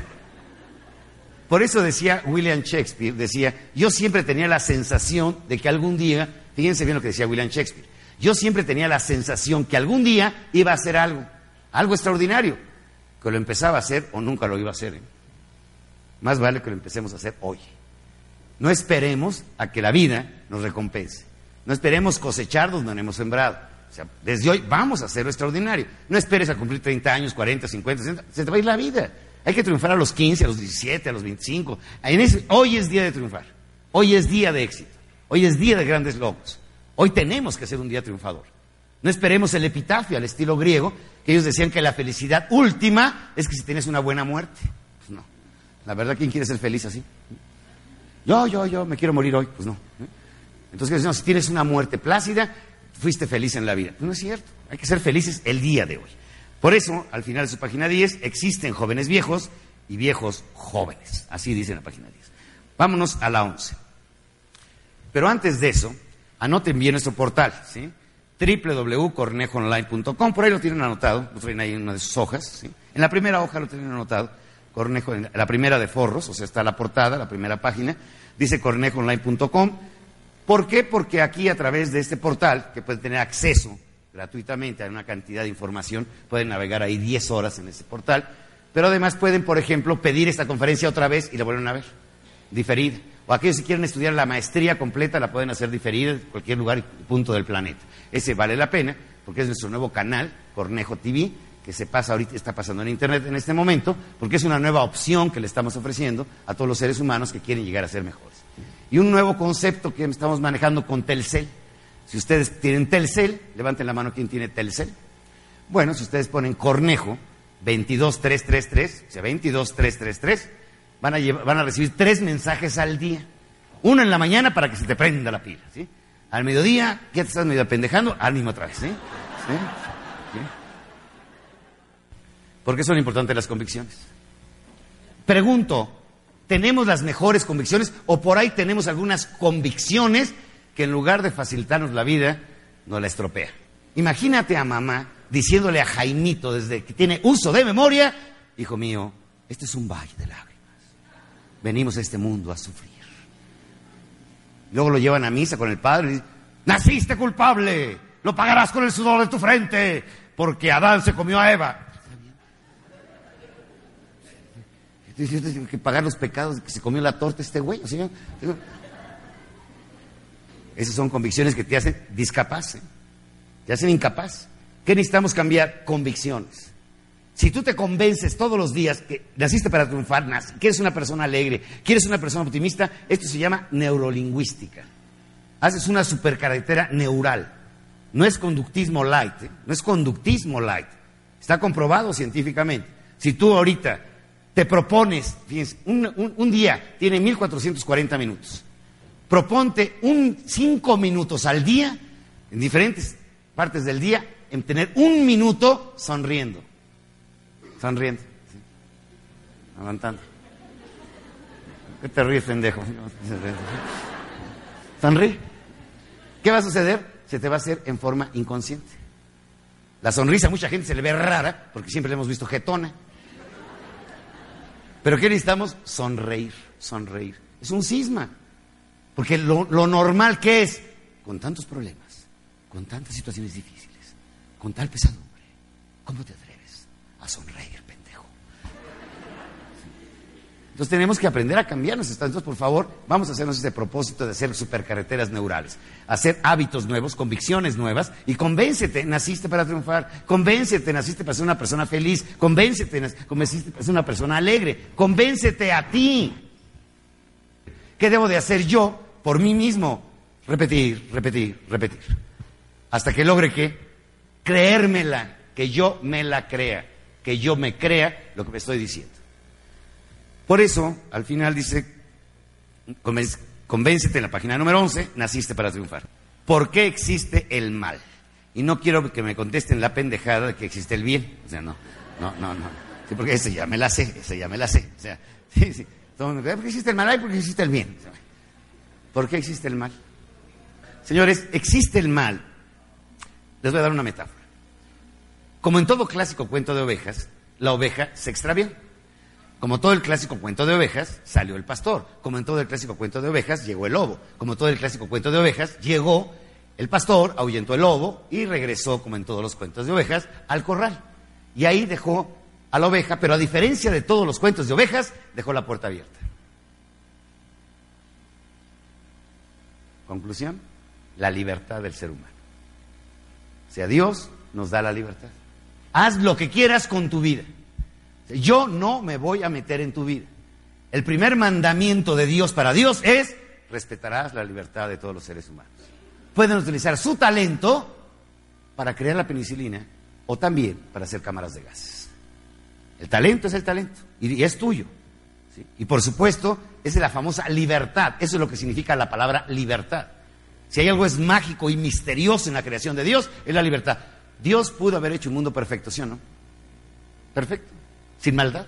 [SPEAKER 1] por eso decía William Shakespeare, decía, yo siempre tenía la sensación de que algún día, fíjense bien lo que decía William Shakespeare, yo siempre tenía la sensación que algún día iba a hacer algo, algo extraordinario, que lo empezaba a hacer o nunca lo iba a hacer. ¿eh? Más vale que lo empecemos a hacer hoy. No esperemos a que la vida nos recompense. No esperemos cosechar donde no hemos sembrado. O sea, desde hoy vamos a hacer lo extraordinario. No esperes a cumplir 30 años, 40, 50, 60. Se te va a ir la vida. Hay que triunfar a los 15, a los 17, a los 25. hoy es día de triunfar. Hoy es día de éxito. Hoy es día de grandes logros. Hoy tenemos que ser un día triunfador. No esperemos el epitafio al estilo griego, que ellos decían que la felicidad última es que si tienes una buena muerte. Pues no. La verdad, ¿quién quiere ser feliz así? Yo, yo, yo, me quiero morir hoy. Pues no. Entonces, si tienes una muerte plácida, fuiste feliz en la vida. Pues no es cierto. Hay que ser felices el día de hoy. Por eso, al final de su página 10, existen jóvenes viejos y viejos jóvenes. Así dice en la página 10. Vámonos a la 11. Pero antes de eso, Anoten bien nuestro portal, ¿sí? www.cornejoonline.com, por ahí lo tienen anotado, lo traen ahí en una de sus hojas, ¿sí? En la primera hoja lo tienen anotado, Cornejo, la primera de forros, o sea, está la portada, la primera página, dice cornejoonline.com. ¿Por qué? Porque aquí a través de este portal, que pueden tener acceso gratuitamente a una cantidad de información, pueden navegar ahí 10 horas en ese portal, pero además pueden, por ejemplo, pedir esta conferencia otra vez y la vuelven a ver, diferida. O aquellos que quieren estudiar la maestría completa la pueden hacer diferida en cualquier lugar y punto del planeta. Ese vale la pena porque es nuestro nuevo canal, Cornejo TV, que se pasa ahorita, está pasando en internet en este momento, porque es una nueva opción que le estamos ofreciendo a todos los seres humanos que quieren llegar a ser mejores. Y un nuevo concepto que estamos manejando con Telcel. Si ustedes tienen Telcel, levanten la mano quien tiene Telcel. Bueno, si ustedes ponen Cornejo 22333, o sea, 22333, van a, van a recibir tres mensajes al día. Uno en la mañana para que se te prenda la pila, ¿sí? Al mediodía, ya te estás medio pendejando, ánimo otra vez, ¿sí? ¿Sí? ¿Por qué son importantes las convicciones? Pregunto, ¿tenemos las mejores convicciones o por ahí tenemos algunas convicciones que en lugar de facilitarnos la vida, nos la estropea? Imagínate a mamá diciéndole a Jaimito desde que tiene uso de memoria, hijo mío, este es un valle de lágrimas venimos a este mundo a sufrir. Luego lo llevan a misa con el padre y dicen, naciste culpable, lo pagarás con el sudor de tu frente, porque Adán se comió a Eva. Tienes que pagar los pecados de que se comió la torta este güey. Esas son convicciones que te hacen discapaz, ¿eh? te hacen incapaz. ¿Qué necesitamos cambiar? Convicciones. Si tú te convences todos los días que naciste para triunfar, que eres una persona alegre, que eres una persona optimista, esto se llama neurolingüística. Haces una supercarretera neural. No es conductismo light, ¿eh? no es conductismo light. Está comprobado científicamente. Si tú ahorita te propones, fíjense, un, día tiene 1440 minutos. Proponte un cinco minutos al día, en diferentes partes del día, en tener un minuto sonriendo. Sonriendo. Levantando. ¿Qué te ríes, pendejo? Sonríe. ¿Qué va a suceder? Se te va a hacer en forma inconsciente. La sonrisa a mucha gente se le ve rara porque siempre le hemos visto jetona. Pero ¿qué necesitamos? Sonreír, sonreír. Es un cisma. Porque lo, lo normal que es, con tantos problemas, con tantas situaciones difíciles, con tal pesadumbre, ¿cómo te atreves a sonreír? Entonces tenemos que aprender a cambiarnos. Entonces, por favor, vamos a hacernos ese propósito de hacer supercarreteras neurales, hacer hábitos nuevos, convicciones nuevas y convéncete, naciste para triunfar, convéncete, naciste para ser una persona feliz, convéncete, naciste para ser una persona alegre, convéncete a ti. ¿Qué debo de hacer yo por mí mismo? Repetir, repetir, repetir. Hasta que logre que creérmela, que yo me la crea, que yo me crea lo que me estoy diciendo. Por eso, al final dice, convéncete en la página número 11, naciste para triunfar. ¿Por qué existe el mal? Y no quiero que me contesten la pendejada de que existe el bien. O sea, no, no, no, no. Sí, porque ese ya me la sé, ese ya me la sé. O sea, sí, sí. ¿Por qué existe el mal? Ay, porque existe el bien. ¿Por qué existe el mal? Señores, existe el mal. Les voy a dar una metáfora. Como en todo clásico cuento de ovejas, la oveja se extravió. Como todo el clásico cuento de ovejas, salió el pastor. Como en todo el clásico cuento de ovejas, llegó el lobo. Como todo el clásico cuento de ovejas, llegó el pastor, ahuyentó el lobo y regresó, como en todos los cuentos de ovejas, al corral. Y ahí dejó a la oveja, pero a diferencia de todos los cuentos de ovejas, dejó la puerta abierta. Conclusión, la libertad del ser humano. O sea, Dios nos da la libertad. Haz lo que quieras con tu vida. Yo no me voy a meter en tu vida. El primer mandamiento de Dios para Dios es respetarás la libertad de todos los seres humanos. Pueden utilizar su talento para crear la penicilina o también para hacer cámaras de gases. El talento es el talento y es tuyo. Y por supuesto, es la famosa libertad. Eso es lo que significa la palabra libertad. Si hay algo es mágico y misterioso en la creación de Dios, es la libertad. Dios pudo haber hecho un mundo perfecto, ¿sí o no? Perfecto, sin maldad.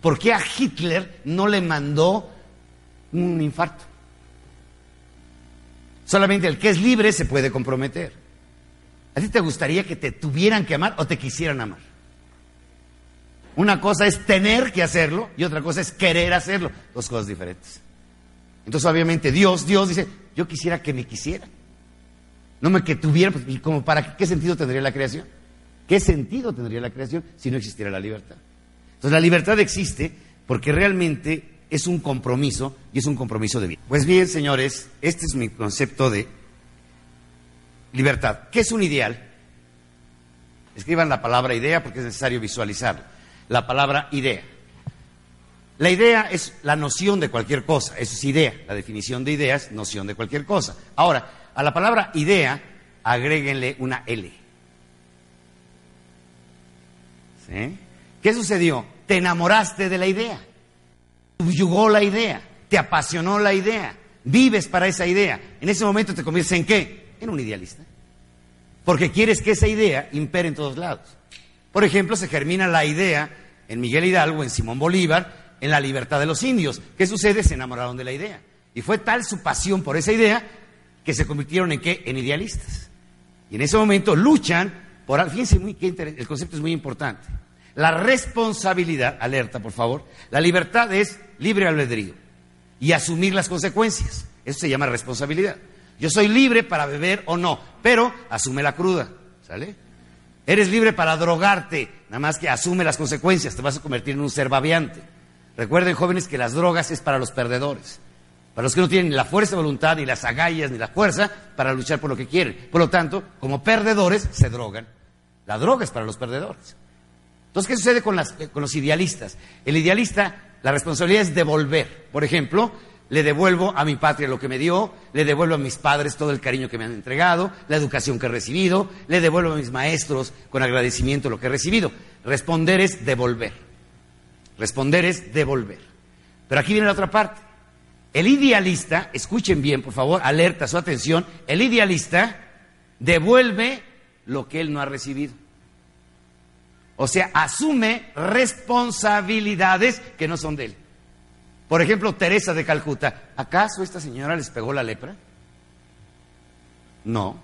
[SPEAKER 1] ¿Por qué a Hitler no le mandó un infarto? Solamente el que es libre se puede comprometer. ¿A ti te gustaría que te tuvieran que amar o te quisieran amar? Una cosa es tener que hacerlo y otra cosa es querer hacerlo. Dos cosas diferentes. Entonces, obviamente, Dios, Dios dice, yo quisiera que me quisieran. No me que tuvieran, pues, ¿y como para qué, qué sentido tendría la creación? ¿Qué sentido tendría la creación si no existiera la libertad? Entonces, la libertad existe porque realmente es un compromiso y es un compromiso de vida. Pues bien, señores, este es mi concepto de libertad. ¿Qué es un ideal? Escriban la palabra idea porque es necesario visualizarlo. La palabra idea. La idea es la noción de cualquier cosa, eso es idea. La definición de idea es noción de cualquier cosa. Ahora, a la palabra idea, agréguenle una L. ¿Sí? ¿Qué sucedió? Te enamoraste de la idea, subyugó la idea, te apasionó la idea, vives para esa idea. En ese momento te conviertes en qué? En un idealista. Porque quieres que esa idea impere en todos lados. Por ejemplo, se germina la idea en Miguel Hidalgo, en Simón Bolívar, en la libertad de los indios. ¿Qué sucede? Se enamoraron de la idea. Y fue tal su pasión por esa idea que se convirtieron en qué? En idealistas. Y en ese momento luchan por... Fíjense, muy, el concepto es muy importante. La responsabilidad, alerta por favor, la libertad es libre albedrío y asumir las consecuencias. Eso se llama responsabilidad. Yo soy libre para beber o no, pero asume la cruda, ¿sale? Eres libre para drogarte, nada más que asume las consecuencias, te vas a convertir en un ser babiante. Recuerden, jóvenes, que las drogas es para los perdedores, para los que no tienen la fuerza de voluntad, ni las agallas, ni la fuerza para luchar por lo que quieren. Por lo tanto, como perdedores, se drogan. La droga es para los perdedores. Entonces, ¿qué sucede con, los idealistas? El idealista, la responsabilidad es devolver. Por ejemplo, le devuelvo a mi patria lo que me dio, le devuelvo a mis padres todo el cariño que me han entregado, la educación que he recibido, le devuelvo a mis maestros con agradecimiento lo que he recibido. Responder es devolver. Responder es devolver. Pero aquí viene la otra parte. El idealista, escuchen bien, por favor, alerta su atención, el idealista devuelve lo que él no ha recibido. O sea, asume responsabilidades que no son de él. Por ejemplo, Teresa de Calcuta, ¿acaso esta señora les pegó la lepra? No.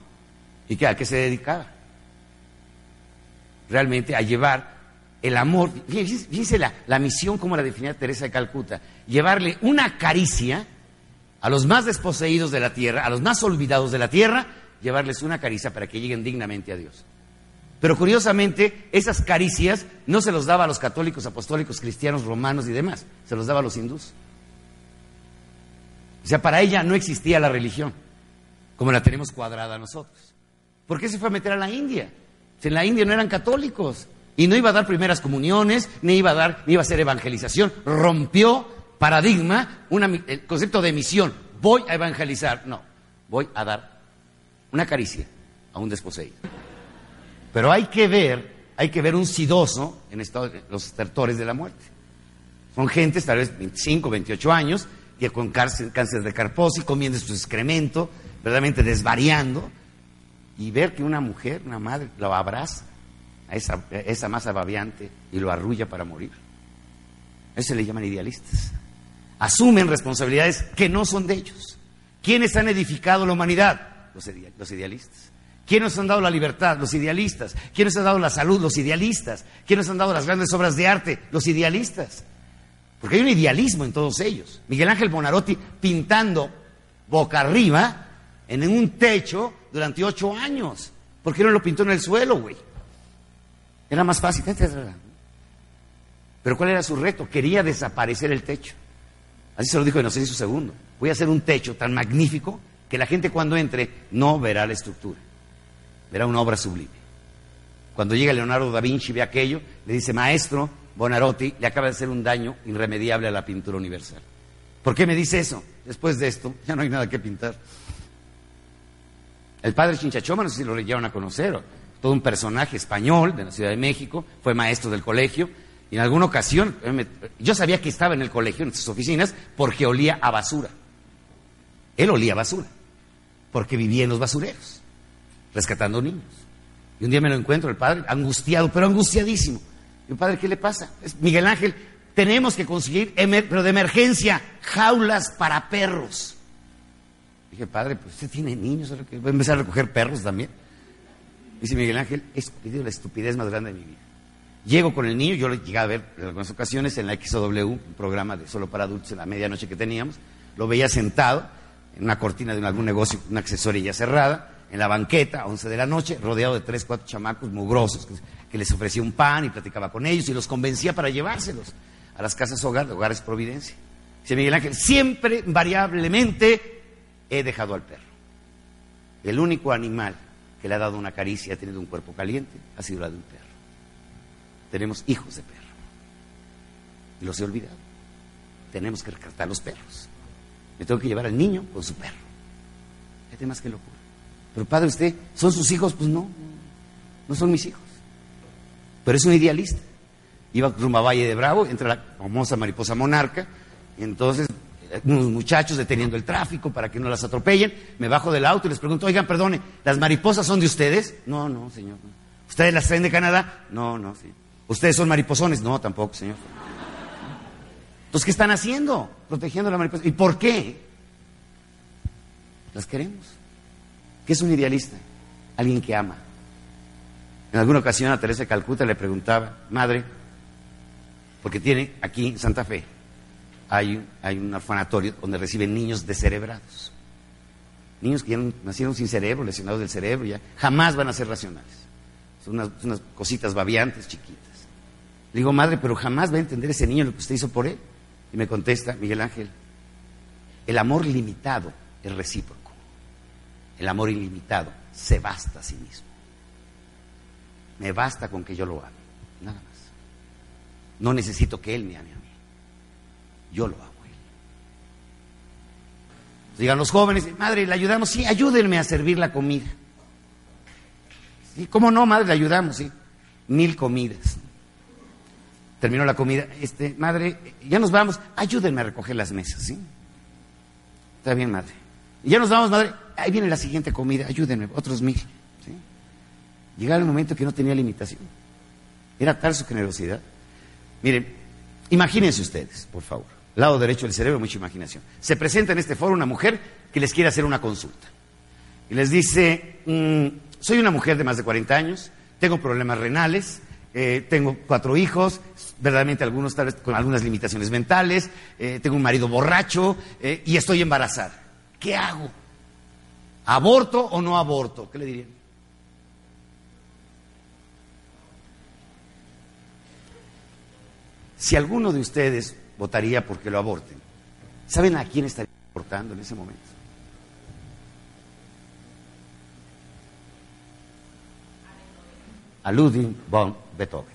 [SPEAKER 1] ¿Y qué, a qué se dedicaba? Realmente a llevar el amor, fíjense la, la misión como la definía Teresa de Calcuta, llevarle una caricia a los más desposeídos de la tierra, a los más olvidados de la tierra, llevarles una caricia para que lleguen dignamente a Dios. Pero curiosamente, esas caricias no se los daba a los católicos, apostólicos, cristianos, romanos y demás, se los daba a los hindús. O sea, para ella no existía la religión, como la tenemos cuadrada nosotros. ¿Por qué se fue a meter a la India? Si en la India no eran católicos, y no iba a dar primeras comuniones, ni iba a dar, ni iba a hacer evangelización. Rompió paradigma, el concepto de misión. Voy a evangelizar. No, voy a dar una caricia a un desposeído. Pero hay que ver, hay que ver un sidoso en los estertores de la muerte. Son gentes, tal vez 25, 28 años, que con cáncer, de carposis, comiendo su excremento, verdaderamente desvariando, y ver que una mujer, una madre, lo abraza a esa, masa babiante y lo arrulla para morir. Eso se le llaman idealistas. Asumen responsabilidades que no son de ellos. ¿Quiénes han edificado la humanidad? Los, los idealistas. ¿Quiénes han dado la libertad? Los idealistas. ¿Quiénes han dado la salud? Los idealistas. ¿Quiénes han dado las grandes obras de arte? Los idealistas. Porque hay un idealismo en todos ellos. Miguel Ángel Bonarotti pintando boca arriba en un techo durante ocho años. ¿Por qué no lo pintó en el suelo, güey? Era más fácil. Pero ¿cuál era su reto? Quería desaparecer el techo. Así se lo dijo en su segundo. Voy a hacer un techo tan magnífico que la gente cuando entre no verá la estructura. Verá una obra sublime. Cuando llega Leonardo da Vinci y ve aquello, le dice, maestro, Bonarotti le acaba de hacer un daño irremediable a la pintura universal. ¿Por qué me dice eso? Después de esto, ya no hay nada que pintar. El padre Chinchachoma, no sé si lo llegaron a conocer, todo un personaje español de la Ciudad de México, fue maestro del colegio, y en alguna ocasión, yo sabía que estaba en el colegio, en sus oficinas, porque olía a basura. Él olía a basura, porque vivía en los basureros, rescatando niños. Y un día me lo encuentro, el padre, angustiado, pero angustiadísimo. Y padre, ¿qué le pasa? Es Miguel Ángel, tenemos que conseguir, pero de emergencia, jaulas para perros. Dije, padre, pues usted tiene niños, voy a empezar a recoger perros también. Dice Miguel Ángel, es la estupidez más grande de mi vida. Llego con el niño, yo lo llegué a ver en algunas ocasiones en la XW, un programa de solo para adultos en la medianoche que teníamos, lo veía sentado en una cortina de algún negocio, una accesoría cerrada, en la banqueta, a 11 de la noche, rodeado de tres, cuatro chamacos mugrosos, que, les ofrecía un pan y platicaba con ellos y los convencía para llevárselos a las casas hogar, de Hogares Providencia. Dice Miguel Ángel, siempre, invariablemente, he dejado al perro. El único animal que le ha dado una caricia, ha tenido un cuerpo caliente, ha sido la de un perro tenemos hijos de perro. Y los he olvidado. Tenemos que rescatar los perros. Me tengo que llevar al niño con su perro. ¿Qué más que locura? Pero padre, usted, ¿son sus hijos? Pues no, no son mis hijos. Pero es un idealista. Iba rumbo a Valle de Bravo, entra la famosa mariposa monarca, y entonces unos muchachos deteniendo el tráfico para que no las atropellen, me bajo del auto y les pregunto, oigan, perdone, ¿las mariposas son de ustedes? No, no, señor. ¿Ustedes las traen de Canadá? No, no, sí. ¿Ustedes son mariposones? No, tampoco, señor. Entonces, ¿qué están haciendo? Protegiendo a la mariposa. ¿Y por qué? Las queremos. ¿Qué es un idealista? Alguien que ama. En alguna ocasión a Teresa de Calcuta le preguntaba, madre, porque tiene aquí en Santa Fe, hay, un orfanatorio donde reciben niños descerebrados. Niños que ya nacieron sin cerebro, lesionados del cerebro, ya jamás van a ser racionales. Son unas, unas cositas babiantes, chiquitas. Le digo, madre, pero jamás va a entender ese niño lo que usted hizo por él. Y me contesta, Miguel Ángel, el amor limitado es recíproco. El amor ilimitado se basta a sí mismo. Me basta con que yo lo ame, nada más. No necesito que él me ame a mí. Yo lo amo a él. Digan los jóvenes, madre, ¿le ayudamos? Sí, ayúdenme a servir la comida. ¿Cómo no, madre? Le ayudamos, sí. Mil comidas terminó la comida, este, madre, ya nos vamos, ayúdenme a recoger las mesas, ¿sí? Está bien, madre. Ya nos vamos, madre, ahí viene la siguiente comida, ayúdenme, otros mil. Llegaba el momento que no tenía limitación. Era tal su generosidad. Miren, imagínense ustedes, por favor, lado derecho del cerebro, mucha imaginación. Se presenta en este foro una mujer que les quiere hacer una consulta. Y les dice, mm, soy una mujer de más de 40 años, tengo problemas renales, eh, tengo cuatro hijos, verdaderamente algunos tal vez con algunas limitaciones mentales, eh, tengo un marido borracho eh, y estoy embarazada. ¿Qué hago? ¿Aborto o no aborto? ¿Qué le dirían? Si alguno de ustedes votaría porque lo aborten, ¿saben a quién estaría abortando en ese momento? A Ludwig von Beethoven.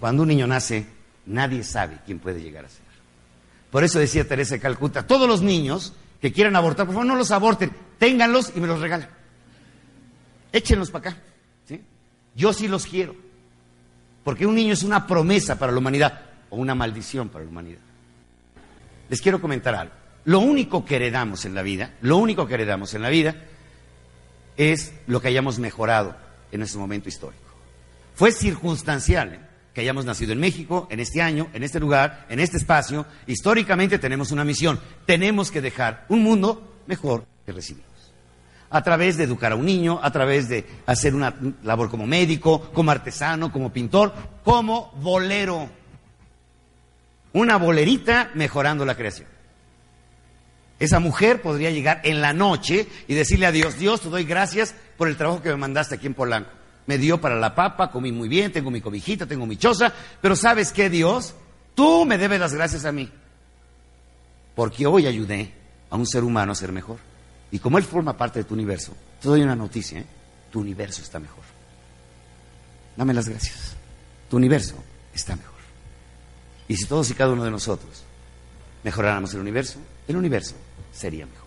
[SPEAKER 1] Cuando un niño nace, nadie sabe quién puede llegar a ser. Por eso decía Teresa de Calcuta, todos los niños que quieran abortar, por favor no los aborten, ténganlos y me los regalen. Échenlos para acá. ¿sí? Yo sí los quiero. Porque un niño es una promesa para la humanidad o una maldición para la humanidad. Les quiero comentar algo. Lo único que heredamos en la vida, lo único que heredamos en la vida es lo que hayamos mejorado en ese momento histórico. Fue circunstancial ¿eh? Que hayamos nacido en México, en este año, en este lugar, en este espacio. Históricamente tenemos una misión. Tenemos que dejar un mundo mejor que recibimos. A través de educar a un niño, a través de hacer una labor como médico, como artesano, como pintor, como bolero. Una bolerita mejorando la creación. Esa mujer podría llegar en la noche y decirle a Dios, Dios, te doy gracias por el trabajo que me mandaste aquí en Polanco. Me dio para la papa, comí muy bien, tengo mi cobijita, tengo mi choza, pero ¿sabes qué, Dios? Tú me debes las gracias a mí. Porque hoy ayudé a un ser humano a ser mejor. Y como Él forma parte de tu universo, te doy una noticia, ¿eh? tu universo está mejor. Dame las gracias. Tu universo está mejor. Y si todos y cada uno de nosotros mejoráramos el universo, el universo sería mejor.